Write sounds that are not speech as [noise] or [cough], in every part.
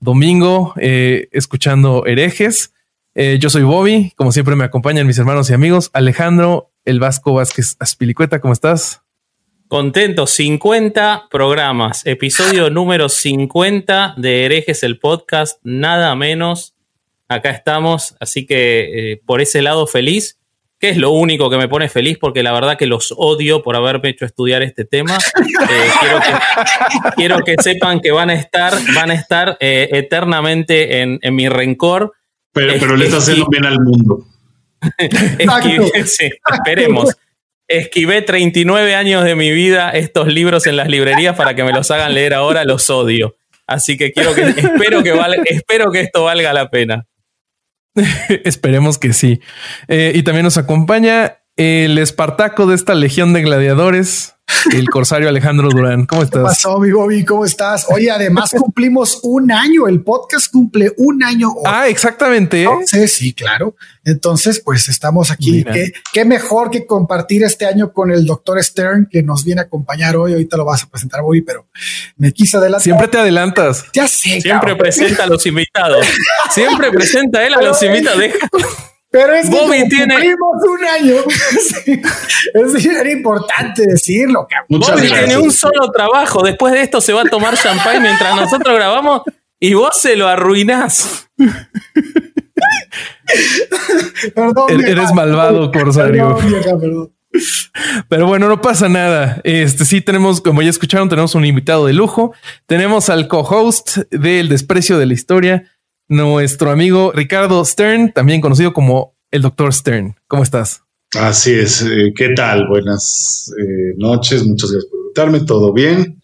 domingo eh, escuchando herejes. Eh, yo soy Bobby, como siempre me acompañan mis hermanos y amigos. Alejandro, el Vasco Vázquez Aspilicueta, ¿cómo estás? Contento, 50 programas, episodio [laughs] número 50 de Herejes el podcast, nada menos. Acá estamos, así que eh, por ese lado feliz, que es lo único que me pone feliz porque la verdad que los odio por haberme hecho estudiar este tema. [laughs] Eh, quiero, que, sepan que van a estar, van a estar eh, eternamente en, mi rencor. Pero, pero le está haciendo bien al mundo. [laughs] [laughs] sí, esperemos esquivé 39 años de mi vida estos libros en las librerías para que me los hagan leer ahora, los odio. Así que quiero que, espero que espero que esto valga la pena. [laughs] Esperemos que sí. Eh, y también nos acompaña el Espartaco de esta legión de gladiadores, el corsario Alejandro Durán. ¿Cómo estás? ¿Qué pasó, mi Bobby? ¿Cómo estás? Oye, además cumplimos un año. El podcast cumple un año. Ah, exactamente. Sí, sí, claro. Entonces, pues estamos aquí. ¿Qué, mejor que compartir este año con el doctor Stern que nos viene a acompañar hoy. Ahorita lo vas a presentar, Bobby, pero me quise adelantar. Siempre te adelantas. Ya sé. Siempre presenta a los invitados. [laughs] Siempre presenta él a los invitados. Pero es que tiene... cumplimos un año. [laughs] es era importante decirlo. Bobby tiene un solo trabajo. Después de esto se va a tomar champagne mientras nosotros grabamos y vos se lo arruinás. [laughs] perdón, Eres malvado, [laughs] Corsario. Pero bueno, no pasa nada. Este sí tenemos, como ya escucharon, tenemos un invitado de lujo. Tenemos al co-host del desprecio de la historia, nuestro amigo Ricardo Stern, también conocido como el doctor Stern. ¿Cómo estás? Así es. Eh, ¿Qué tal? Buenas eh, noches. Muchas gracias por invitarme. ¿Todo bien?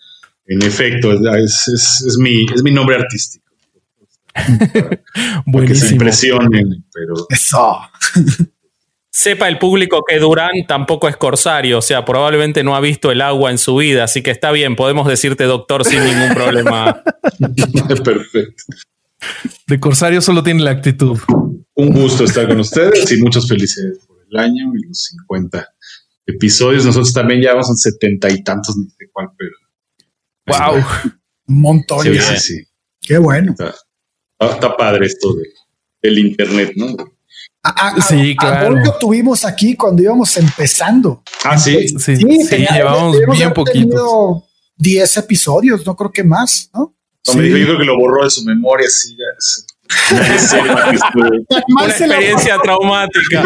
En efecto, es, mi, es mi nombre artístico. Buenísimo. Que se impresionen, pero... Eso. Sepa el público que Durán tampoco es corsario, o sea, probablemente no ha visto el agua en su vida, así que está bien, podemos decirte doctor sin ningún problema. [laughs] Perfecto. De Corsario solo tiene la actitud. Un gusto estar con ustedes y muchas felicidades por el año y los 50 episodios. Nosotros también ya vamos en setenta y tantos, ni sé cuál, pero. ¡Wow! Un montón. Sí, sí, sí. Qué bueno. Está, padre esto del internet, ¿no? sí, claro. lo tuvimos aquí cuando íbamos empezando. Ah, sí. Sí, sí, llevamos bien poquito. 10 episodios, no creo que más, ¿no? No, me dijo, yo creo que lo borró de su memoria, sí, ya es. [laughs] Una experiencia traumática.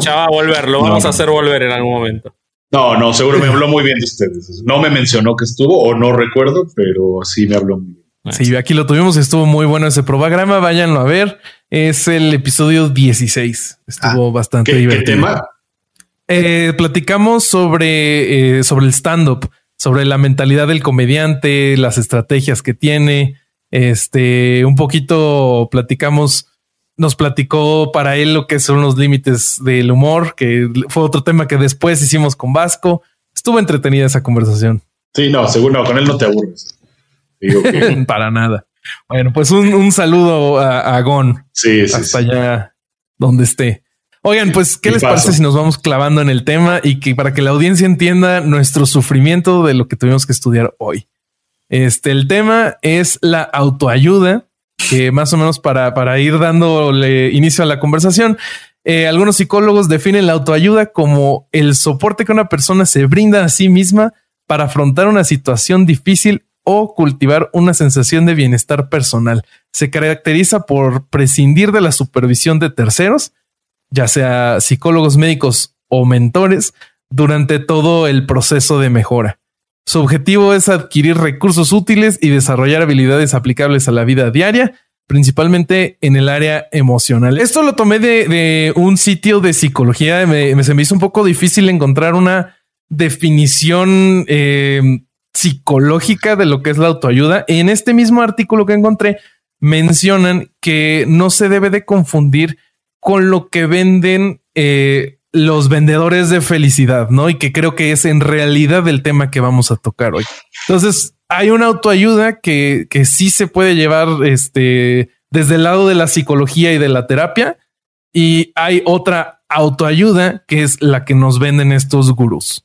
ya va a volver, lo vamos a hacer volver en algún momento. No, no, seguro me habló muy bien de ustedes. No me mencionó que estuvo o no recuerdo, pero sí me habló muy bien. Sí, aquí lo tuvimos, estuvo muy bueno ese programa, váyanlo a ver. Es el episodio 16. Estuvo ah, bastante divertido. ¿Qué tema? Eh, platicamos sobre, eh, sobre el stand-up, sobre la mentalidad del comediante, las estrategias que tiene. Este, un poquito platicamos, nos platicó para él lo que son los límites del humor, que fue otro tema que después hicimos con Vasco. Estuvo entretenida esa conversación. Sí, no, seguro, con él no te aburres. [laughs] para nada. Bueno, pues un, saludo a, a Gon. Sí, hasta allá donde esté. Oigan, pues, ¿qué les parece si nos vamos clavando en el tema y que para que la audiencia entienda nuestro sufrimiento de lo que tuvimos que estudiar hoy? Este, el tema es la autoayuda, que más o menos para, para ir dándole inicio a la conversación, eh, algunos psicólogos definen la autoayuda como el soporte que una persona se brinda a sí misma para afrontar una situación difícil o cultivar una sensación de bienestar personal. Se caracteriza por prescindir de la supervisión de terceros ya sea psicólogos médicos o mentores, durante todo el proceso de mejora. Su objetivo es adquirir recursos útiles y desarrollar habilidades aplicables a la vida diaria, principalmente en el área emocional. Esto lo tomé de, un sitio de psicología. Me, se me hizo un poco difícil encontrar una definición eh, psicológica de lo que es la autoayuda. En este mismo artículo que encontré, mencionan que no se debe de confundir con lo que venden eh, los vendedores de felicidad, ¿no? Y que creo que es en realidad el tema que vamos a tocar hoy. Entonces, hay una autoayuda que, que sí se puede llevar este, desde el lado de la psicología y de la terapia, y hay otra autoayuda que es la que nos venden estos gurús.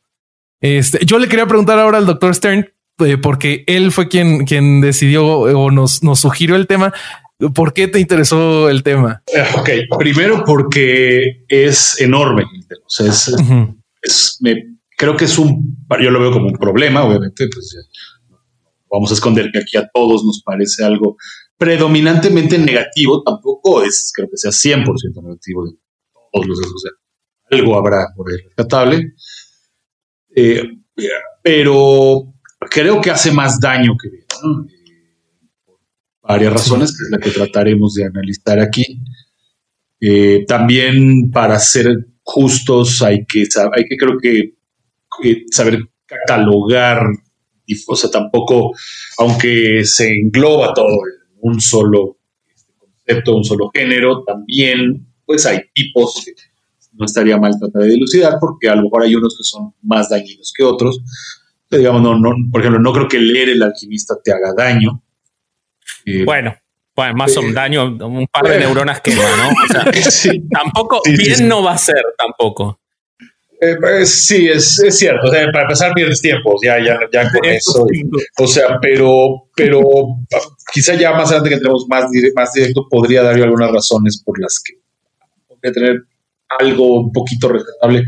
Este, yo le quería preguntar ahora al doctor Stern, eh, porque él fue quien, quien decidió o nos, nos sugirió el tema. ¿Por qué te interesó el tema? Eh, ok, primero porque es enorme. O sea, es, creo que es un, yo lo veo como un problema, obviamente, pues vamos a esconder que aquí a todos nos parece algo predominantemente negativo, tampoco es, creo que sea 100% negativo de todos los, o sea, algo habrá por ahí rescatable. Eh, pero creo que hace más daño que bien, por varias razones, que es la que trataremos de analizar aquí. Eh, también para ser justos hay que, hay que creo que eh, saber catalogar, o sea, tampoco, aunque se engloba todo en un solo este, concepto, un solo género, también pues hay tipos no estaría mal tratar de dilucidar porque a lo mejor hay unos que son más dañinos que otros. digamos, no, no, por ejemplo, no creo que leer El alquimista te haga daño. Eh, bueno, bueno, más un eh, daño, un par de neuronas que ¿no? O sea, [laughs] tampoco, bien no va a ser tampoco. Eh, pues, sí, es, es, cierto. O sea, para empezar, pierdes tiempo, ya, ya, ya [laughs] con eso. o sea, pero, pero quizá ya más adelante que entremos más, más directo, podría dar algunas razones por las que podría tener algo un poquito respetable,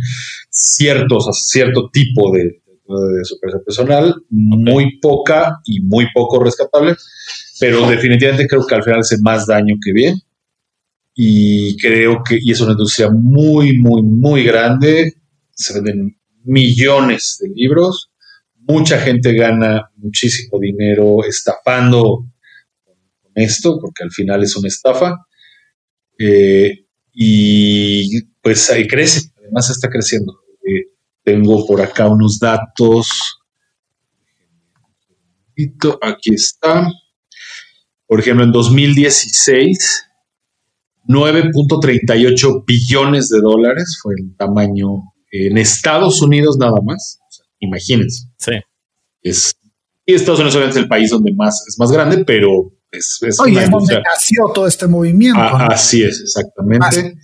ciertos, cierto tipo de, de, personal, muy poca y muy poco rescatable, pero definitivamente creo que al final hace más daño que bien. Y creo que y es una industria muy, muy, muy grande. Se venden millones de libros. Mucha gente gana muchísimo dinero estafando con esto, porque al final es una estafa. Eh, y pues ahí crece, además está creciendo. Eh, tengo por acá unos datos. Aquí está. Por ejemplo, en 2016, 9.38 billones de dólares fue el tamaño en Estados Unidos nada más. imagínense. Sí. Es, y Estados Unidos es el país donde más es más grande, pero es, es Oye, donde nació todo este movimiento. Así es, exactamente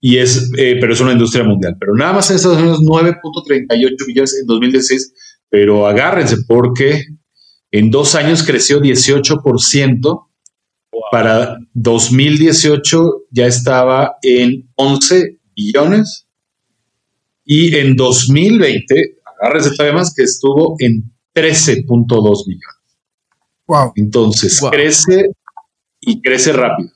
y es, eh, pero es una industria mundial. Pero nada más en Estados Unidos 9.38 billones en 2016, pero agárrense porque en dos años creció 18%, para 2018 ya estaba en 11 billones y en 2020, agárrense todavía más, que estuvo en 13.2 billones. Wow. Entonces crece y crece rápido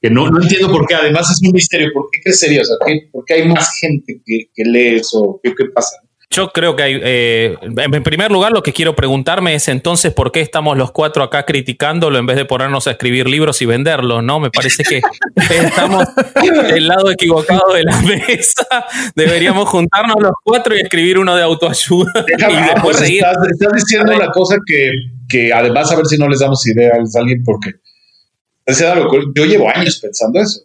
que no, no entiendo por qué, además es un misterio, ¿por qué crecería? O sea, ¿por qué hay más gente que, lee eso? ¿Qué, pasa? Yo creo que hay, eh, en primer lugar, lo que quiero preguntarme es entonces por qué estamos los cuatro acá criticándolo en vez de ponernos a escribir libros y venderlos, ¿no? Me parece que [laughs] estamos del lado equivocado de la [laughs] mesa. Deberíamos juntarnos los cuatro y escribir uno de autoayuda. y después pues Estás, diciendo una cosa que, que además a ver si no les damos idea a alguien porque yo llevo años pensando eso.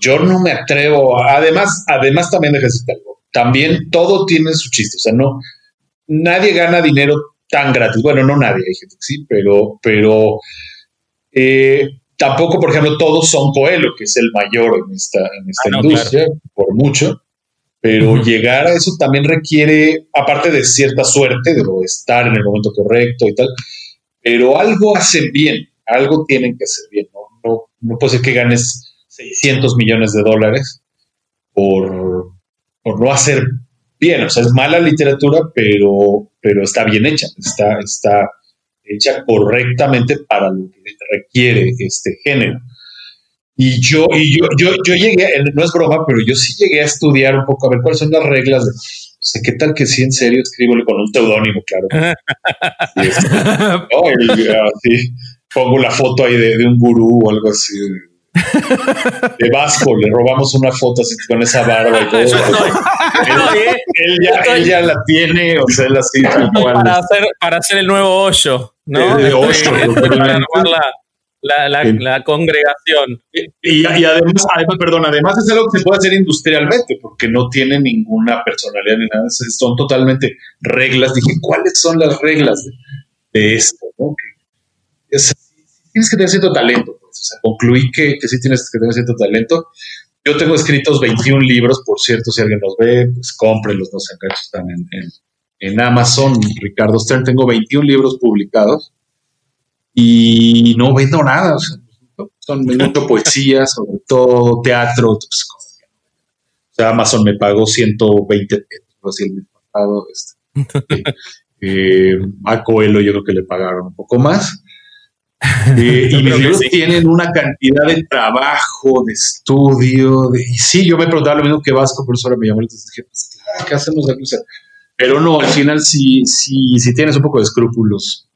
Yo no me atrevo. además, además también de algo. También todo tiene su chiste. O sea, no, nadie gana dinero tan gratis. Bueno, no nadie, hay gente que sí, pero, pero eh, tampoco, por ejemplo, todos son Coelho, que es el mayor en esta, en esta ah, industria, por mucho. Pero llegar a eso también requiere, aparte de cierta suerte, de estar en el momento correcto y tal, pero algo hacen bien, algo tienen que hacer bien, ¿no? no, puede ser que ganes 600 millones de dólares por, por no hacer bien. O sea, es mala literatura, pero, pero está bien hecha, está, está hecha correctamente para lo que requiere este género. Y yo, y yo, yo, yo llegué, no es broma, pero yo sí llegué a estudiar un poco, a ver cuáles son las reglas de, o sea, ¿qué tal que sí en serio escribo con un teudónimo, claro? [laughs] pongo la foto ahí de, un gurú o algo así. De Vasco, le robamos una foto así con esa barba y todo. él, ya, la tiene, o sea, él así. Para hacer, para hacer el nuevo hoyo, ¿no? El, hoyo, la, la, la, congregación. Y, y, además, además, perdón, además es algo que se puede hacer industrialmente, porque no tiene ninguna personalidad ni nada, son totalmente reglas. Dije, ¿cuáles son las reglas de, esto? ¿no? Tienes que tener cierto talento, pues. o sea, concluí que, que, sí tienes que tener cierto talento. Yo tengo escritos 21 libros, por cierto, si alguien los ve, pues cómprenlos, no se están en, en, en Amazon, Ricardo Stern, tengo 21 libros publicados y no vendo nada. son mucho poesía, [laughs] sobre todo teatro. Pues, o sea, Amazon me pagó 120 pesos el mes pasado. Este, [laughs] eh, a Coelho yo creo que le pagaron un poco más. Eh, [laughs] y mis libros tienen una cantidad de trabajo, de estudio, de, y sí, yo me preguntaba lo mismo que Vasco, por eso ahora me llamó, entonces dije, pues, ¿qué hacemos aquí? pero no, al final sí, sí, sí tienes un poco de escrúpulos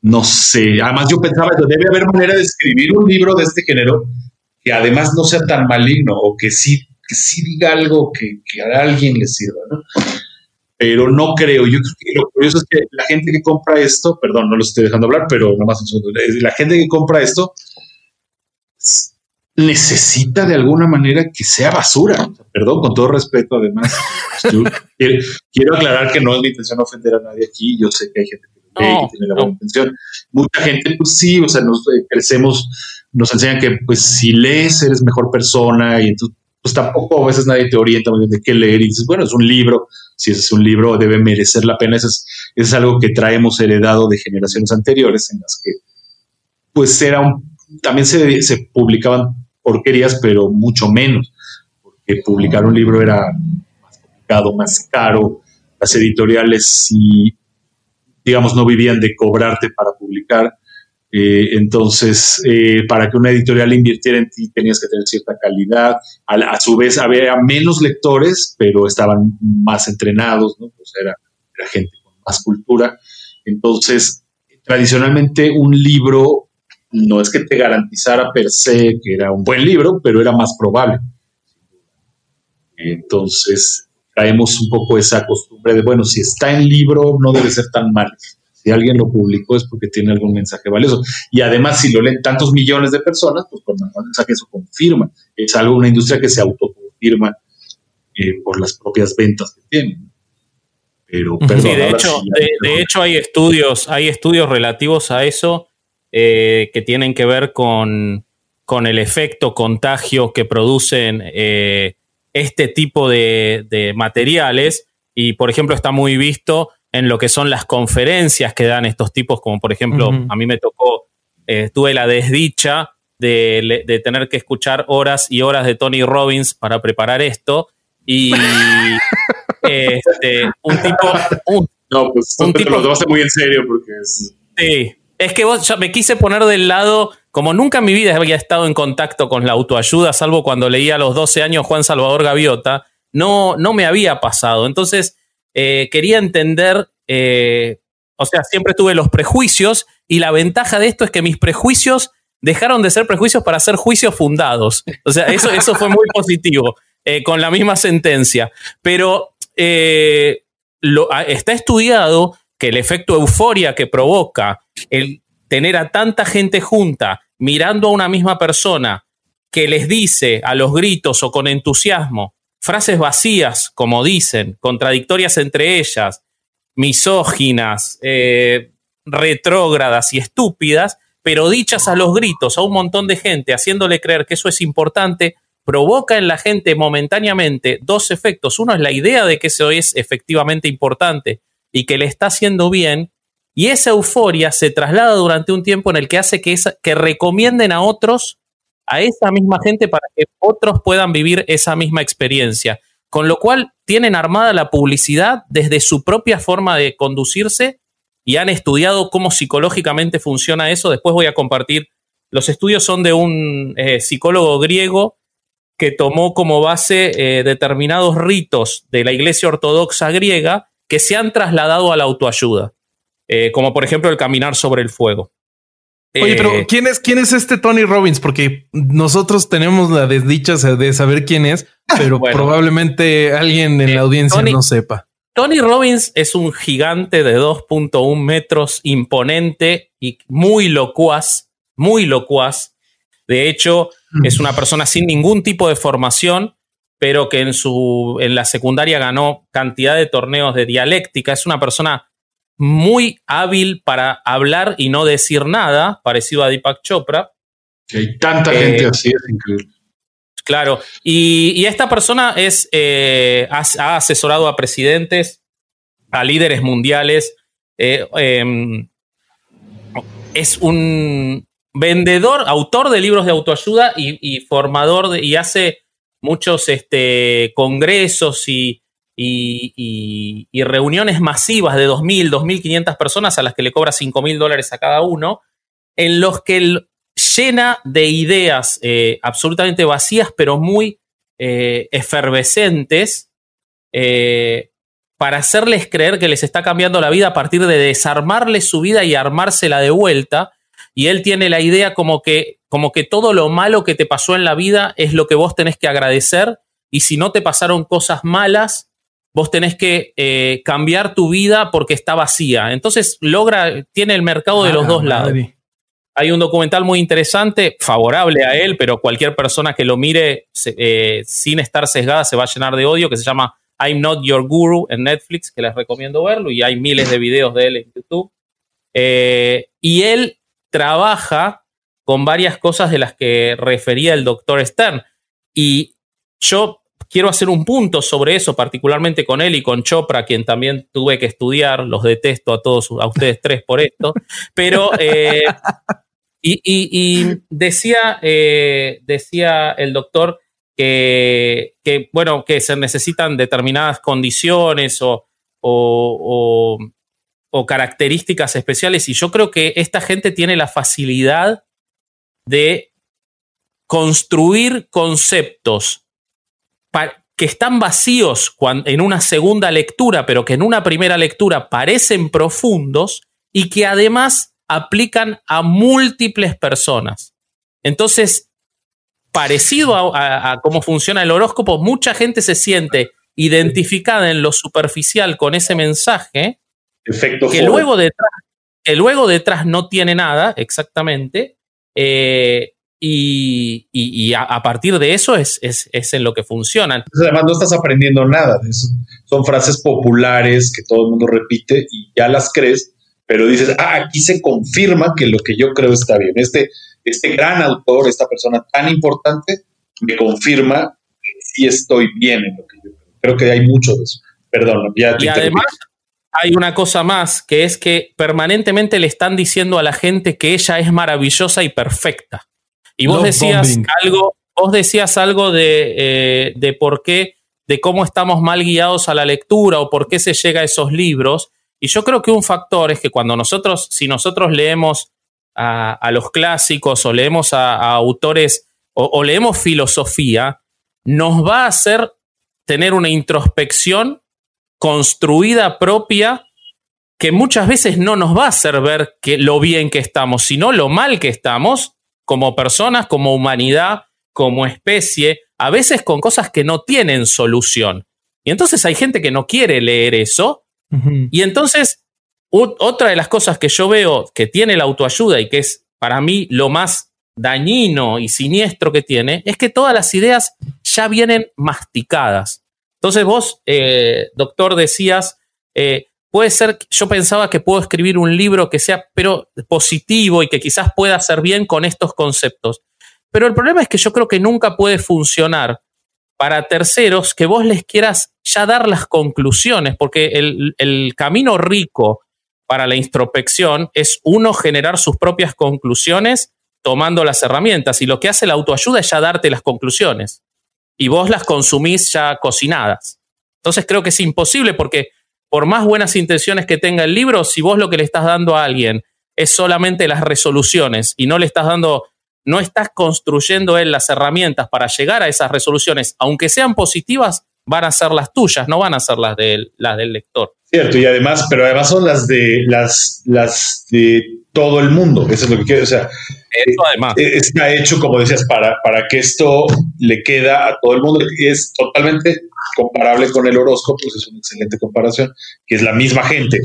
no sé, además yo pensaba que debe haber manera de escribir un libro de este género que además no sea tan maligno o que sí, que sí diga algo que, a alguien le sirva, ¿no? Pero no creo, yo creo que lo curioso es que la gente que compra esto, perdón, no lo estoy dejando hablar, pero nada más la gente que compra esto necesita de alguna manera que sea basura. Perdón, con todo respeto, además. quiero, quiero, aclarar que no es mi intención ofender a nadie aquí. Yo sé que hay gente que que tiene la buena intención. Mucha gente, pues sí, o sea, nos eh, crecemos, nos enseñan que pues si lees eres mejor persona y entonces pues tampoco a veces nadie te orienta de qué leer y dices, bueno, es un libro, si es un libro debe merecer la pena, es, es algo que traemos heredado de generaciones anteriores en las que pues era un, también se, se publicaban porquerías, pero mucho menos, porque publicar un libro era más complicado, más caro, las editoriales sí digamos, no vivían de cobrarte para publicar. Eh, entonces, eh, para que una editorial invirtiera en ti tenías que tener cierta calidad. A, su vez, había menos lectores, pero estaban más entrenados, ¿no? Pues era, era gente con más cultura. Entonces, tradicionalmente un libro no es que te garantizara per se que era un buen libro, pero era más probable. Entonces, traemos un poco esa costumbre de, bueno, si está en libro, no debe ser tan mal. Si alguien lo publicó es porque tiene algún mensaje valioso. Y además, si lo leen tantos millones de personas, pues por más mensaje eso confirma. Es algo, una industria que se autoconfirma eh, por las propias ventas que tiene. Pero, perdón, sí, de, hecho, de, hecho, hay estudios, hay estudios relativos a eso eh, que tienen que ver con, con, el efecto contagio que producen eh, este tipo de, materiales y, por ejemplo, está muy visto en lo que son las conferencias que dan estos tipos, como por ejemplo, a mí me tocó, eh, tuve la desdicha de, tener que escuchar horas y horas de Tony Robbins para preparar esto y [laughs] este, un tipo... no, pues un tipo, lo tomaste muy en serio porque es... Sí, es que vos, me quise poner del lado, como nunca en mi vida había estado en contacto con la autoayuda, salvo cuando leía a los 12 años Juan Salvador Gaviota, no, no me había pasado. Entonces, eh, quería entender, eh, o sea, siempre tuve los prejuicios y la ventaja de esto es que mis prejuicios dejaron de ser prejuicios para ser juicios fundados. O sea, eso, eso fue muy positivo, eh, con la misma sentencia. Pero lo, está estudiado que el efecto euforia que provoca el tener a tanta gente junta mirando a una misma persona que les dice a los gritos o con entusiasmo frases vacías, como dicen, contradictorias entre ellas, misóginas, eh, retrógradas y estúpidas, pero dichas a los gritos a un montón de gente, haciéndole creer que eso es importante, provoca en la gente momentáneamente dos efectos. Uno es la idea de que eso es efectivamente importante y que le está haciendo bien, y esa euforia se traslada durante un tiempo en el que hace que, que recomienden a otros, a esa misma gente, para que otros puedan vivir esa misma experiencia. Con lo cual tienen armada la publicidad desde su propia forma de conducirse y han estudiado cómo psicológicamente funciona eso. Después voy a compartir. Los estudios son de un eh, psicólogo griego que tomó como base eh, determinados ritos de la iglesia ortodoxa griega que se han trasladado a la autoayuda, eh, como por ejemplo el caminar sobre el fuego. Oye, pero eh, ¿quién es, ¿quién es este Tony Robbins? Porque nosotros tenemos la desdicha de saber quién es, pero probablemente alguien en la audiencia no sepa. Tony Robbins es un gigante de 2.1 metros, imponente y muy locuaz, muy locuaz. De hecho, es una persona sin ningún tipo de formación, pero que en, su, en la secundaria ganó cantidad de torneos de dialéctica. Es una persona muy hábil para hablar y no decir nada, parecido a Deepak Chopra. Que hay tanta gente eh, así, es increíble. Claro, y, esta persona es, eh, ha, asesorado a presidentes, a líderes mundiales, eh, em, es un vendedor, autor de libros de autoayuda y, formador y hace muchos este, congresos y, y, reuniones masivas de 2.000, 2.500 personas a las que le cobra 5.000 dólares a cada uno, en los que llena de ideas eh, absolutamente vacías, pero muy eh, efervescentes, eh, para hacerles creer que les está cambiando la vida a partir de desarmarles su vida y armársela de vuelta. Y él tiene la idea como que, como que todo lo malo que te pasó en la vida es lo que vos tenés que agradecer. Y si no te pasaron cosas malas, vos tenés que cambiar tu vida porque está vacía. Entonces logra, tiene el mercado de los dos lados. Hay un documental muy interesante, favorable a él, pero cualquier persona que lo mire eh, sin estar sesgada se va a llenar de odio, que se llama I'm Not Your Guru en Netflix, que les recomiendo verlo, y hay miles de videos de él en YouTube. Eh, y él trabaja con varias cosas de las que refería el doctor Stern. Y yo quiero hacer un punto sobre eso, particularmente con él y con Chopra, quien también tuve que estudiar. Los detesto a todos, a ustedes tres por esto. Pero eh, y, decía, eh, decía el doctor que, bueno, que se necesitan determinadas condiciones o, o, características especiales. Y yo creo que esta gente tiene la facilidad de construir conceptos que están vacíos en una segunda lectura, pero que en una primera lectura parecen profundos y que además aplican a múltiples personas. Entonces, parecido a, cómo funciona el horóscopo, mucha gente se siente identificada en lo superficial con ese mensaje, que, luego detrás, que luego detrás no tiene nada exactamente, eh, y, a, partir de eso es, es, en lo que funciona. Además, no estás aprendiendo nada. Son frases populares que todo el mundo repite y ya las crees pero dices, ah, aquí se confirma que lo que yo creo está bien. Este, este gran autor, esta persona tan importante, me confirma que sí estoy bien en lo que yo creo. Creo que hay mucho de eso. Perdón, ya Y además hay una cosa más, que es que permanentemente le están diciendo a la gente que ella es maravillosa y perfecta. Y vos decías algo, vos decías algo de, eh, de por qué, de cómo estamos mal guiados a la lectura o por qué se llega a esos libros. Y yo creo que un factor es que cuando nosotros, si nosotros leemos a, los clásicos o leemos a, autores o, leemos filosofía, nos va a hacer tener una introspección construida propia que muchas veces no nos va a hacer ver que lo bien que estamos, sino lo mal que estamos como personas, como humanidad, como especie, a veces con cosas que no tienen solución. Y entonces hay gente que no quiere leer eso y entonces, otra de las cosas que yo veo que tiene la autoayuda y que es para mí lo más dañino y siniestro que tiene, es que todas las ideas ya vienen masticadas. Entonces vos, eh, doctor, decías, eh, puede ser, yo pensaba que puedo escribir un libro que sea, pero positivo y que quizás pueda hacer bien con estos conceptos. Pero el problema es que yo creo que nunca puede funcionar para terceros que vos les quieras ya dar las conclusiones, porque el, camino rico para la introspección es uno generar sus propias conclusiones tomando las herramientas y lo que hace la autoayuda es ya darte las conclusiones y vos las consumís ya cocinadas. Entonces creo que es imposible porque por más buenas intenciones que tenga el libro, si vos lo que le estás dando a alguien es solamente las resoluciones y no le estás dando no estás construyendo él las herramientas para llegar a esas resoluciones, aunque sean positivas, van a ser las tuyas, no van a ser las del, las del lector. Cierto, y además, pero además son las de las, las de todo el mundo. Eso es lo que quiero. O sea, además. Eh, está hecho, como decías, para, para que esto le queda a todo el mundo. Y es totalmente comparable con el horóscopo, pues es una excelente comparación, que es la misma gente. O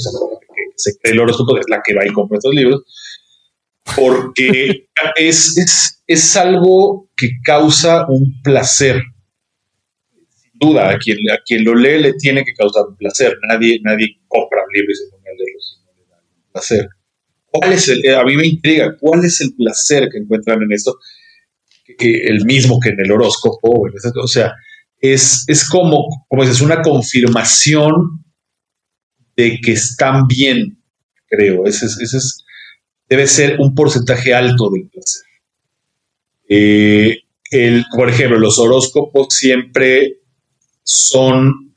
sea, el horóscopo es la que va y compra estos libros. Porque [laughs] es, es, es algo que causa un placer duda, a quien, a quien lo lee le tiene que causar un placer. Nadie, nadie compra un libro y se pone a leerlo si no le da un placer. ¿Cuál es el, a mí me intriga, cuál es el placer que encuentran en esto? El mismo que en el horóscopo, o sea, es, es como, como dices, una confirmación de que están bien, creo. Ese, ese es, debe ser un porcentaje alto del placer. Eh, el, por ejemplo, los horóscopos siempre son,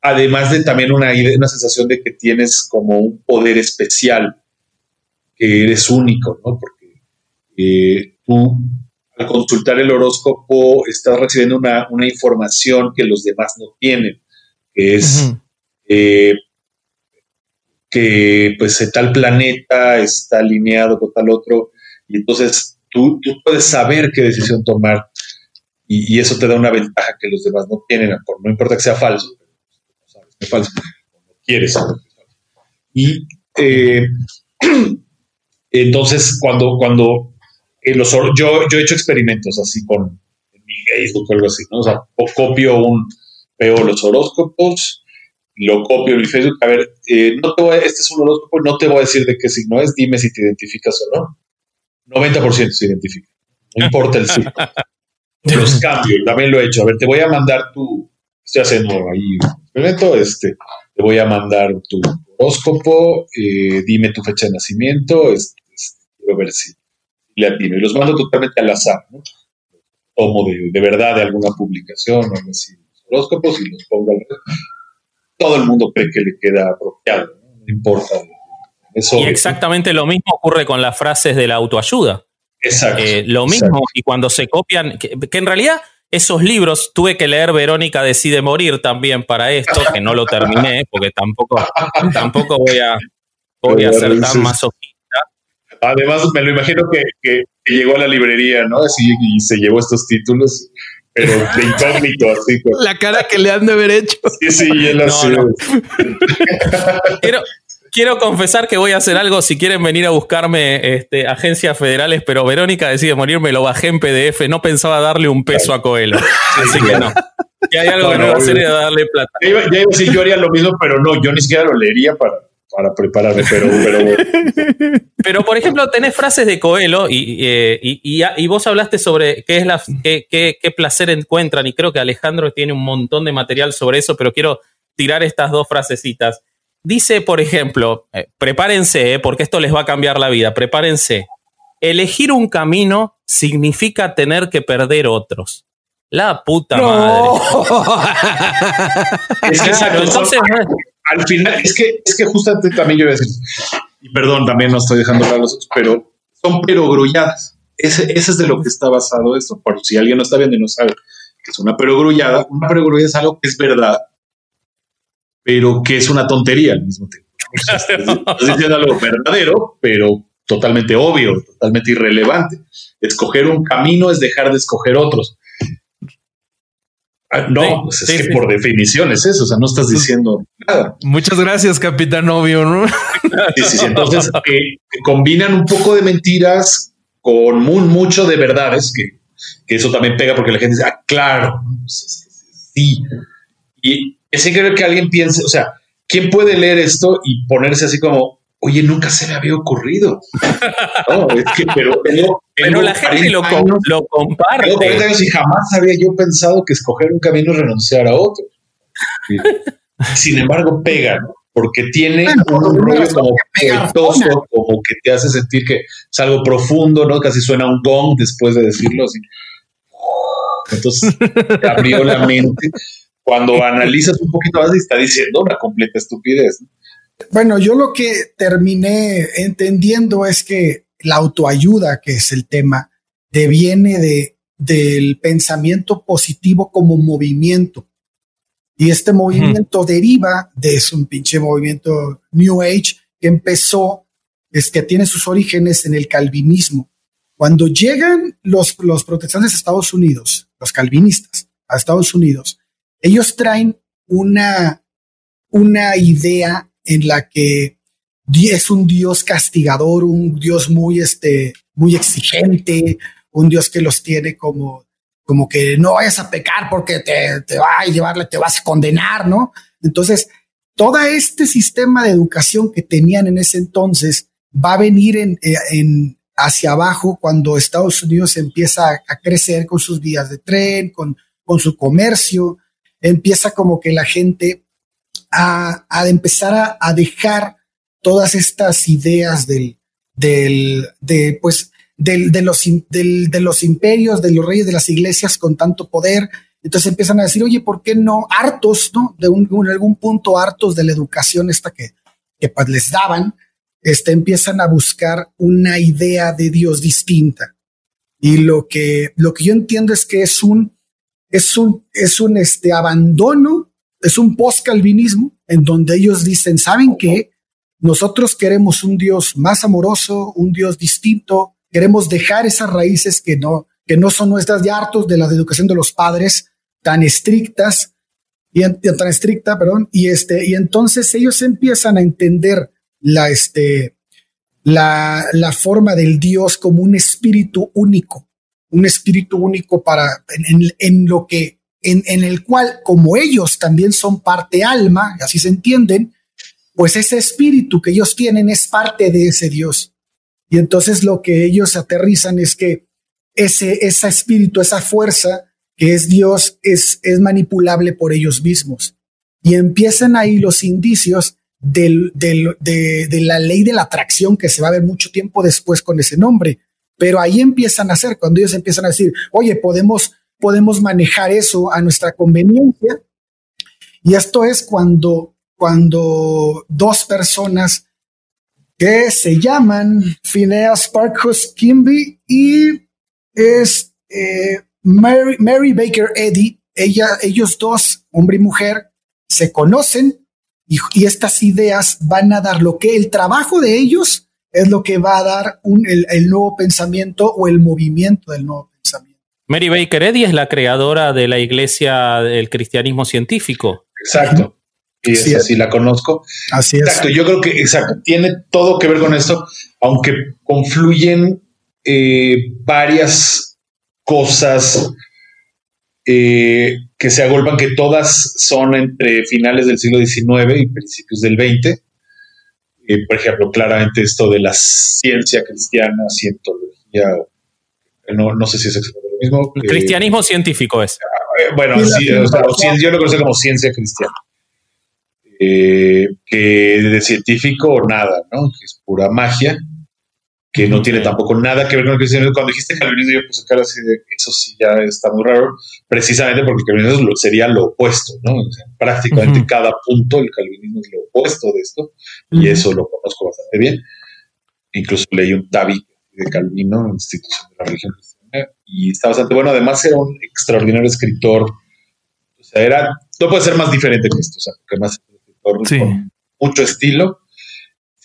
además de también una, una sensación de que tienes como un poder especial, que eres único, ¿no? Porque eh, tú al consultar el horóscopo estás recibiendo una, información que los demás no tienen, que es eh, que pues tal planeta está alineado con tal otro, y entonces tú, tú puedes saber qué decisión tomar y, eso te da una ventaja que los demás no tienen, no importa que sea falso, no sabes que es falso, no quieres saber. Y eh, [clears throat] entonces, cuando, cuando los, yo, yo he hecho experimentos así con mi Facebook o algo así, ¿no? O sea, copio un, veo los horóscopos, lo copio en mi Facebook. A ver, eh, no te voy este es un horóscopo, no te voy a decir de qué signo es, dime si te identificas o no. 90% se identifica, no importa el signo. [laughs] los cambios, también lo he hecho. A ver, te voy a mandar tu, estoy haciendo ahí un experimento, este, te voy a mandar tu horóscopo, eh, dime tu fecha de nacimiento, este, este, quiero ver si le atino. Y los mando totalmente al azar, ¿no? Tomo de, de verdad de alguna publicación o algo así, los horóscopos y los pongo al Todo el mundo cree que le queda apropiado, no, no importa. y exactamente lo mismo ocurre con las frases de la autoayuda. Exacto. Eh, lo mismo, y cuando se copian, que, en realidad esos libros tuve que leer Verónica decide morir también para esto, que no lo terminé, porque tampoco, [laughs] tampoco voy a, voy a ser tan masoquista. Además, me lo imagino que, llegó a la librería, ¿no? Así, y se llevó estos títulos, pero de incógnito, así. Pues. La cara que le han de haber hecho. Sí, sí, él así. Quiero, quiero confesar que voy a hacer algo. Si quieren venir a buscarme este, agencias federales, pero Verónica decide morir, me lo bajé en PDF. No pensaba darle un peso a Coelho. Así que no. Si hay algo que no va a hacer es darle plata. Ya iba, a decir, yo haría lo mismo, pero no, yo ni siquiera lo leería para, para prepararme, pero, pero, pero por ejemplo, tenés frases de Coelho y, eh, y, y, vos hablaste sobre qué es la qué, qué, qué, placer encuentran, y creo que Alejandro tiene un montón de material sobre eso, pero quiero tirar estas dos frasecitas. Dice, por ejemplo, eh, prepárense, eh, porque esto les va a cambiar la vida, prepárense. Elegir un camino significa tener que perder otros. La puta madre. [laughs] es que entonces, al final, es que, es que justamente también yo voy a decir, y perdón, también no estoy dejando hablar los otros, pero son perogrulladas. Ese, ese es de lo que está basado esto. Por si alguien no está viendo y no sabe que es una perogrullada, una perogrullada es algo que es verdad, pero que es una tontería al mismo tiempo. [laughs] Estás diciendo algo verdadero, pero totalmente obvio, totalmente irrelevante. Escoger un camino es dejar de escoger otros. Ah, no, pues es que por definición es eso, o sea, no estás diciendo nada. Muchas gracias, capitán obvio, ¿no? [laughs] Sí, sí, Entonces, eh, combinan un poco de mentiras con mucho de verdades, que, eso también pega porque la gente dice, ah, claro, pues sí. Y, ese creo que alguien piense, o sea, ¿quién puede leer esto y ponerse así como, oye, nunca se me había ocurrido? No, es que, pero, pero, la gente lo, lo comparte. y jamás había yo pensado que escoger un camino es renunciar a otro. Sin embargo, pega, ¿no? Porque tiene un rollo como poetoso, como que te hace sentir que es algo profundo, ¿no? Casi suena un gong después de decirlo así. Entonces, abrió la mente cuando analizas un poquito más, está diciendo una completa estupidez. Bueno, yo lo que terminé entendiendo es que la autoayuda, que es el tema, deviene de, del pensamiento positivo como movimiento. Y este movimiento deriva de un pinche movimiento New Age que empezó, es que tiene sus orígenes en el calvinismo. Cuando llegan los, los protestantes a Estados Unidos, los calvinistas a Estados Unidos, ellos traen una, una idea en la que es un Dios castigador, un Dios muy, este, muy exigente, un Dios que los tiene como, como que no vayas a pecar porque te, te va a llevarle, te vas a condenar, ¿no? Entonces, todo este sistema de educación que tenían en ese entonces va a venir en, eh, en hacia abajo cuando Estados Unidos empieza a, crecer con sus vías de tren, con, con su comercio, empieza como que la gente a, a empezar a, a, dejar todas estas ideas del, del, de, pues, del, de, los, del, de los imperios, de los reyes de las iglesias con tanto poder. Entonces empiezan a decir, oye, ¿por qué no? Hartos, ¿no? De un, algún punto hartos de la educación esta que, que pues les daban, este, empiezan a buscar una idea de Dios distinta. Y lo que, lo que yo entiendo es que es un, es un, es un este, abandono, es un post-calvinismo en donde ellos dicen, ¿saben qué? Nosotros queremos un Dios más amoroso, un Dios distinto, queremos dejar esas raíces que no, que no son nuestras de hartos de la educación de los padres tan estrictas y tan estricta, perdón, y este, y entonces ellos empiezan a entender la, este, la, la forma del Dios como un espíritu único, un espíritu único para, en, lo que, en, en, el cual, como ellos también son parte alma, así se entienden, pues ese espíritu que ellos tienen es parte de ese Dios. Y entonces lo que ellos aterrizan es que ese, ese espíritu, esa fuerza que es Dios, es, es manipulable por ellos mismos. Y empiezan ahí los indicios del, del, de, de, la ley de la atracción que se va a ver mucho tiempo después con ese nombre. Pero ahí empiezan a hacer, cuando ellos empiezan a decir, oye, podemos, podemos manejar eso a nuestra conveniencia. Y esto es cuando cuando dos personas que se llaman Phineas Parkhurst Kimby y es eh, Mary, Baker Eddy, ella, ellos dos, hombre y mujer, se conocen y, y, estas ideas van a dar lo que el trabajo de ellos es lo que va a dar un, el, el nuevo pensamiento o el movimiento del nuevo pensamiento. Mary Baker Eddy es la creadora de la iglesia del cristianismo científico. Exacto. Y así esa sí la conozco. Así exacto, yo creo que exacto, tiene todo que ver con esto, aunque confluyen eh, varias cosas eh, que se agolpan, que todas son entre finales del siglo XIX y principios del XX. Eh, por ejemplo, claramente esto de la ciencia cristiana, cientología, no, no sé si es exactamente lo mismo. Cristianismo científico es. bueno, sí, o sea, yo lo conozco como ciencia cristiana eh, que de científico nada, ¿no? Que es pura magia, que no tiene tampoco nada que ver con el cristianismo. Cuando dijiste calvinismo, yo puse cara así de eso sí ya está muy raro, precisamente porque el calvinismo sería lo opuesto, ¿no? prácticamente cada punto el calvinismo es lo opuesto de esto, y eso lo conozco bastante bien. Incluso leí un tabi de Calvino, institución de la religión cristiana, y está bastante bueno. Además, era un extraordinario escritor. O sea, era, no puede ser más diferente que esto, o sea, porque más con mucho estilo.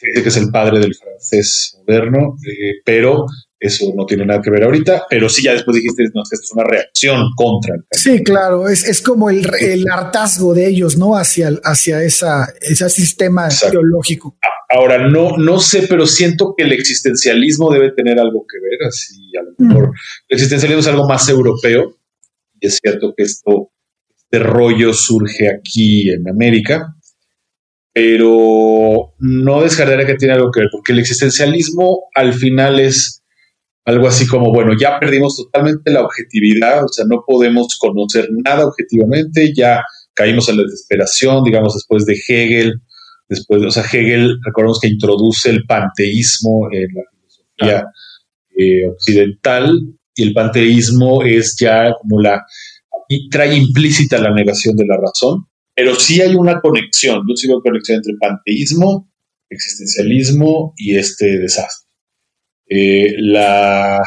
Que es el padre del francés moderno, eh, pero eso no tiene nada que ver ahorita, pero sí ya después dijiste, no, que esto es una reacción contra el Sí, claro, es, es como el, el, hartazgo de ellos, ¿no? Hacia, hacia esa, ese sistema teológico. Ahora, no, no sé, pero siento que el existencialismo debe tener algo que ver, así a lo mejor. El existencialismo es algo más europeo, y es cierto que esto, este rollo surge aquí en América, pero no descartaría que tiene algo que ver, porque el existencialismo al final es algo así como, bueno, ya perdimos totalmente la objetividad, o sea, no podemos conocer nada objetivamente, ya caímos en la desesperación, digamos, después de Hegel, después, o sea, Hegel, recordemos que introduce el panteísmo en la filosofía eh, occidental, y el panteísmo es ya como la, y trae implícita la negación de la razón, pero sí hay una conexión, yo sigo conexión entre panteísmo, existencialismo y este desastre. Eh, la,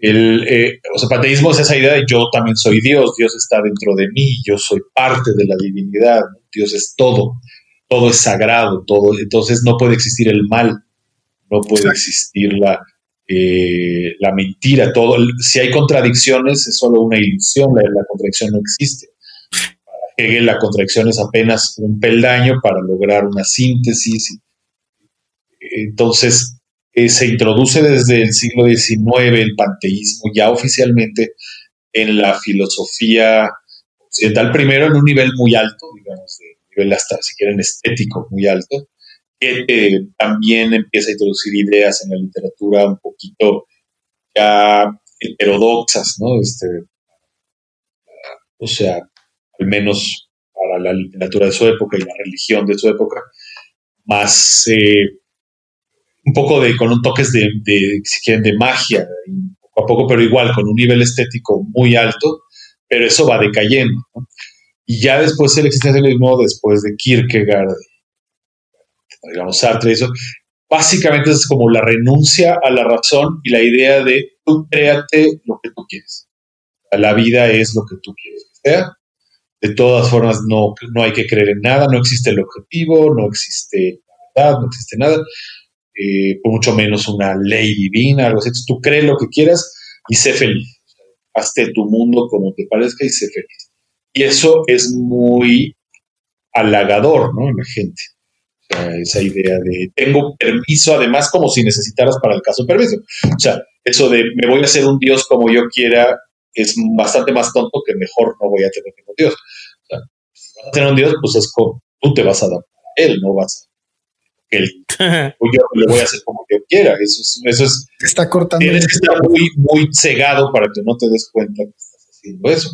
El, eh, o sea, panteísmo es esa idea de yo también soy Dios, Dios está dentro de mí, yo soy parte de la divinidad, Dios es todo, todo es sagrado, todo, entonces no puede existir el mal, no puede existir la, eh, la mentira, todo. Si hay contradicciones, es solo una ilusión, la, contradicción no existe. Hegel, la contradicción es apenas un peldaño para lograr una síntesis. Entonces, eh, se introduce desde el siglo XIX el panteísmo ya oficialmente en la filosofía occidental, primero en un nivel muy alto, digamos, de nivel hasta, si quieren, estético muy alto, que eh, también empieza a introducir ideas en la literatura un poquito ya heterodoxas, ¿no? Este, o sea, al menos para la literatura de su época y la religión de su época, más eh, un poco de, con un toques de, de, si quieren, de magia, poco a poco, pero igual, con un nivel estético muy alto, pero eso va decayendo. Y ya después el existencialismo, después de Kierkegaard, digamos Sartre, eso, básicamente es como la renuncia a la razón y la idea de tú créate lo que tú quieres. La vida es lo que tú quieres que sea. De todas formas, no, no hay que creer en nada, no existe el objetivo, no existe la verdad, no existe nada eh, mucho menos una ley divina, algo así. tú crees lo que quieras y sé feliz. Hazte tu mundo como te parezca y sé feliz. Y eso es muy halagador, ¿no? En la gente. esa idea de tengo permiso, además, como si necesitaras para el caso permiso. O sea, eso de me voy a hacer un Dios como yo quiera es bastante más tonto que mejor no voy a tener ningún Dios. O sea, si vas a tener un Dios, pues es como tú te vas a adaptar a él, no vas a [laughs] yo le voy a hacer como yo quiera. Eso es, eso es está cortando. Tienes que estar muy, muy cegado para que no te des cuenta que estás haciendo eso.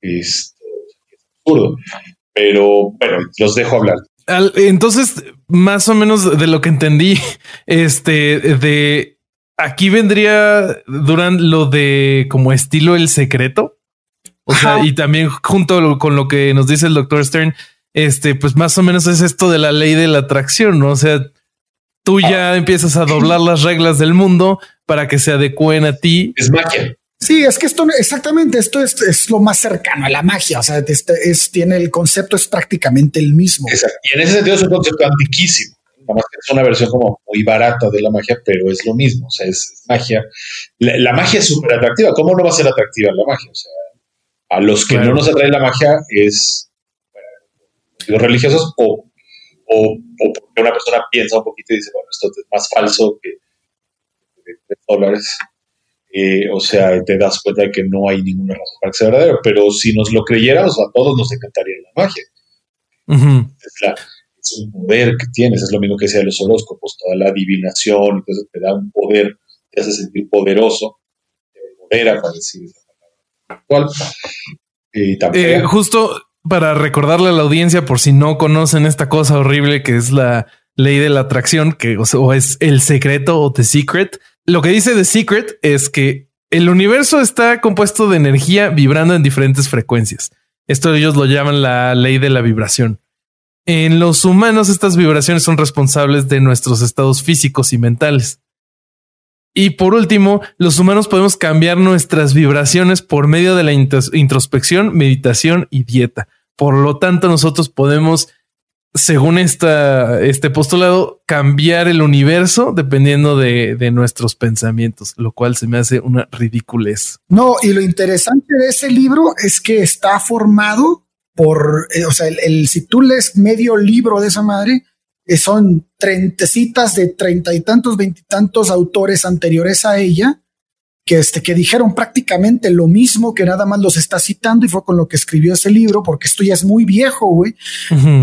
es absurdo. Pero bueno, los dejo hablar. entonces, más o menos de lo que entendí, este de aquí vendría durante lo de como estilo el secreto. O sea, y también junto con lo que nos dice el doctor Stern, este, pues más o menos es esto de la ley de la atracción, ¿no? O sea, tú ya empiezas a doblar las reglas del mundo para que se adecúen a ti. Es magia. Sí, es que esto exactamente esto es, lo más cercano a la magia. O sea, este es, tiene el concepto es prácticamente el mismo. Y en ese sentido es un concepto antiquísimo. es una versión como muy barata de la magia, pero es lo mismo. O sea, es, magia. La, magia es súper atractiva. ¿Cómo no va a ser atractiva la magia? O sea, a los que no nos atrae la magia es los religiosos o, o, porque una persona piensa un poquito y dice, bueno, esto es más falso que dólares. Eh, o sea, te das cuenta de que no hay ninguna razón para que sea verdadero. Pero si nos lo creyéramos, a todos nos encantaría la magia. es, un poder que tienes, es lo mismo que decía los horóscopos, toda la adivinación, entonces te da un poder, te hace sentir poderoso, te empodera para decir Y también, eh, justo para recordarle a la audiencia por si no conocen esta cosa horrible que es la ley de la atracción, que o, es el secreto o The Secret. Lo que dice The Secret es que el universo está compuesto de energía vibrando en diferentes frecuencias. Esto ellos lo llaman la ley de la vibración. En los humanos estas vibraciones son responsables de nuestros estados físicos y mentales. Y por último, los humanos podemos cambiar nuestras vibraciones por medio de la introspección, meditación y dieta. Por lo tanto, nosotros podemos, según esta, este postulado, cambiar el universo dependiendo de, nuestros pensamientos, lo cual se me hace una ridiculez. No, y lo interesante de ese libro es que está formado por, eh, o sea, el, si tú lees medio libro de esa madre, son trentecitas de treinta y tantos, veintitantos autores anteriores a ella que, este, que dijeron prácticamente lo mismo, que nada más los está citando y fue con lo que escribió ese libro, porque esto ya es muy viejo, güey.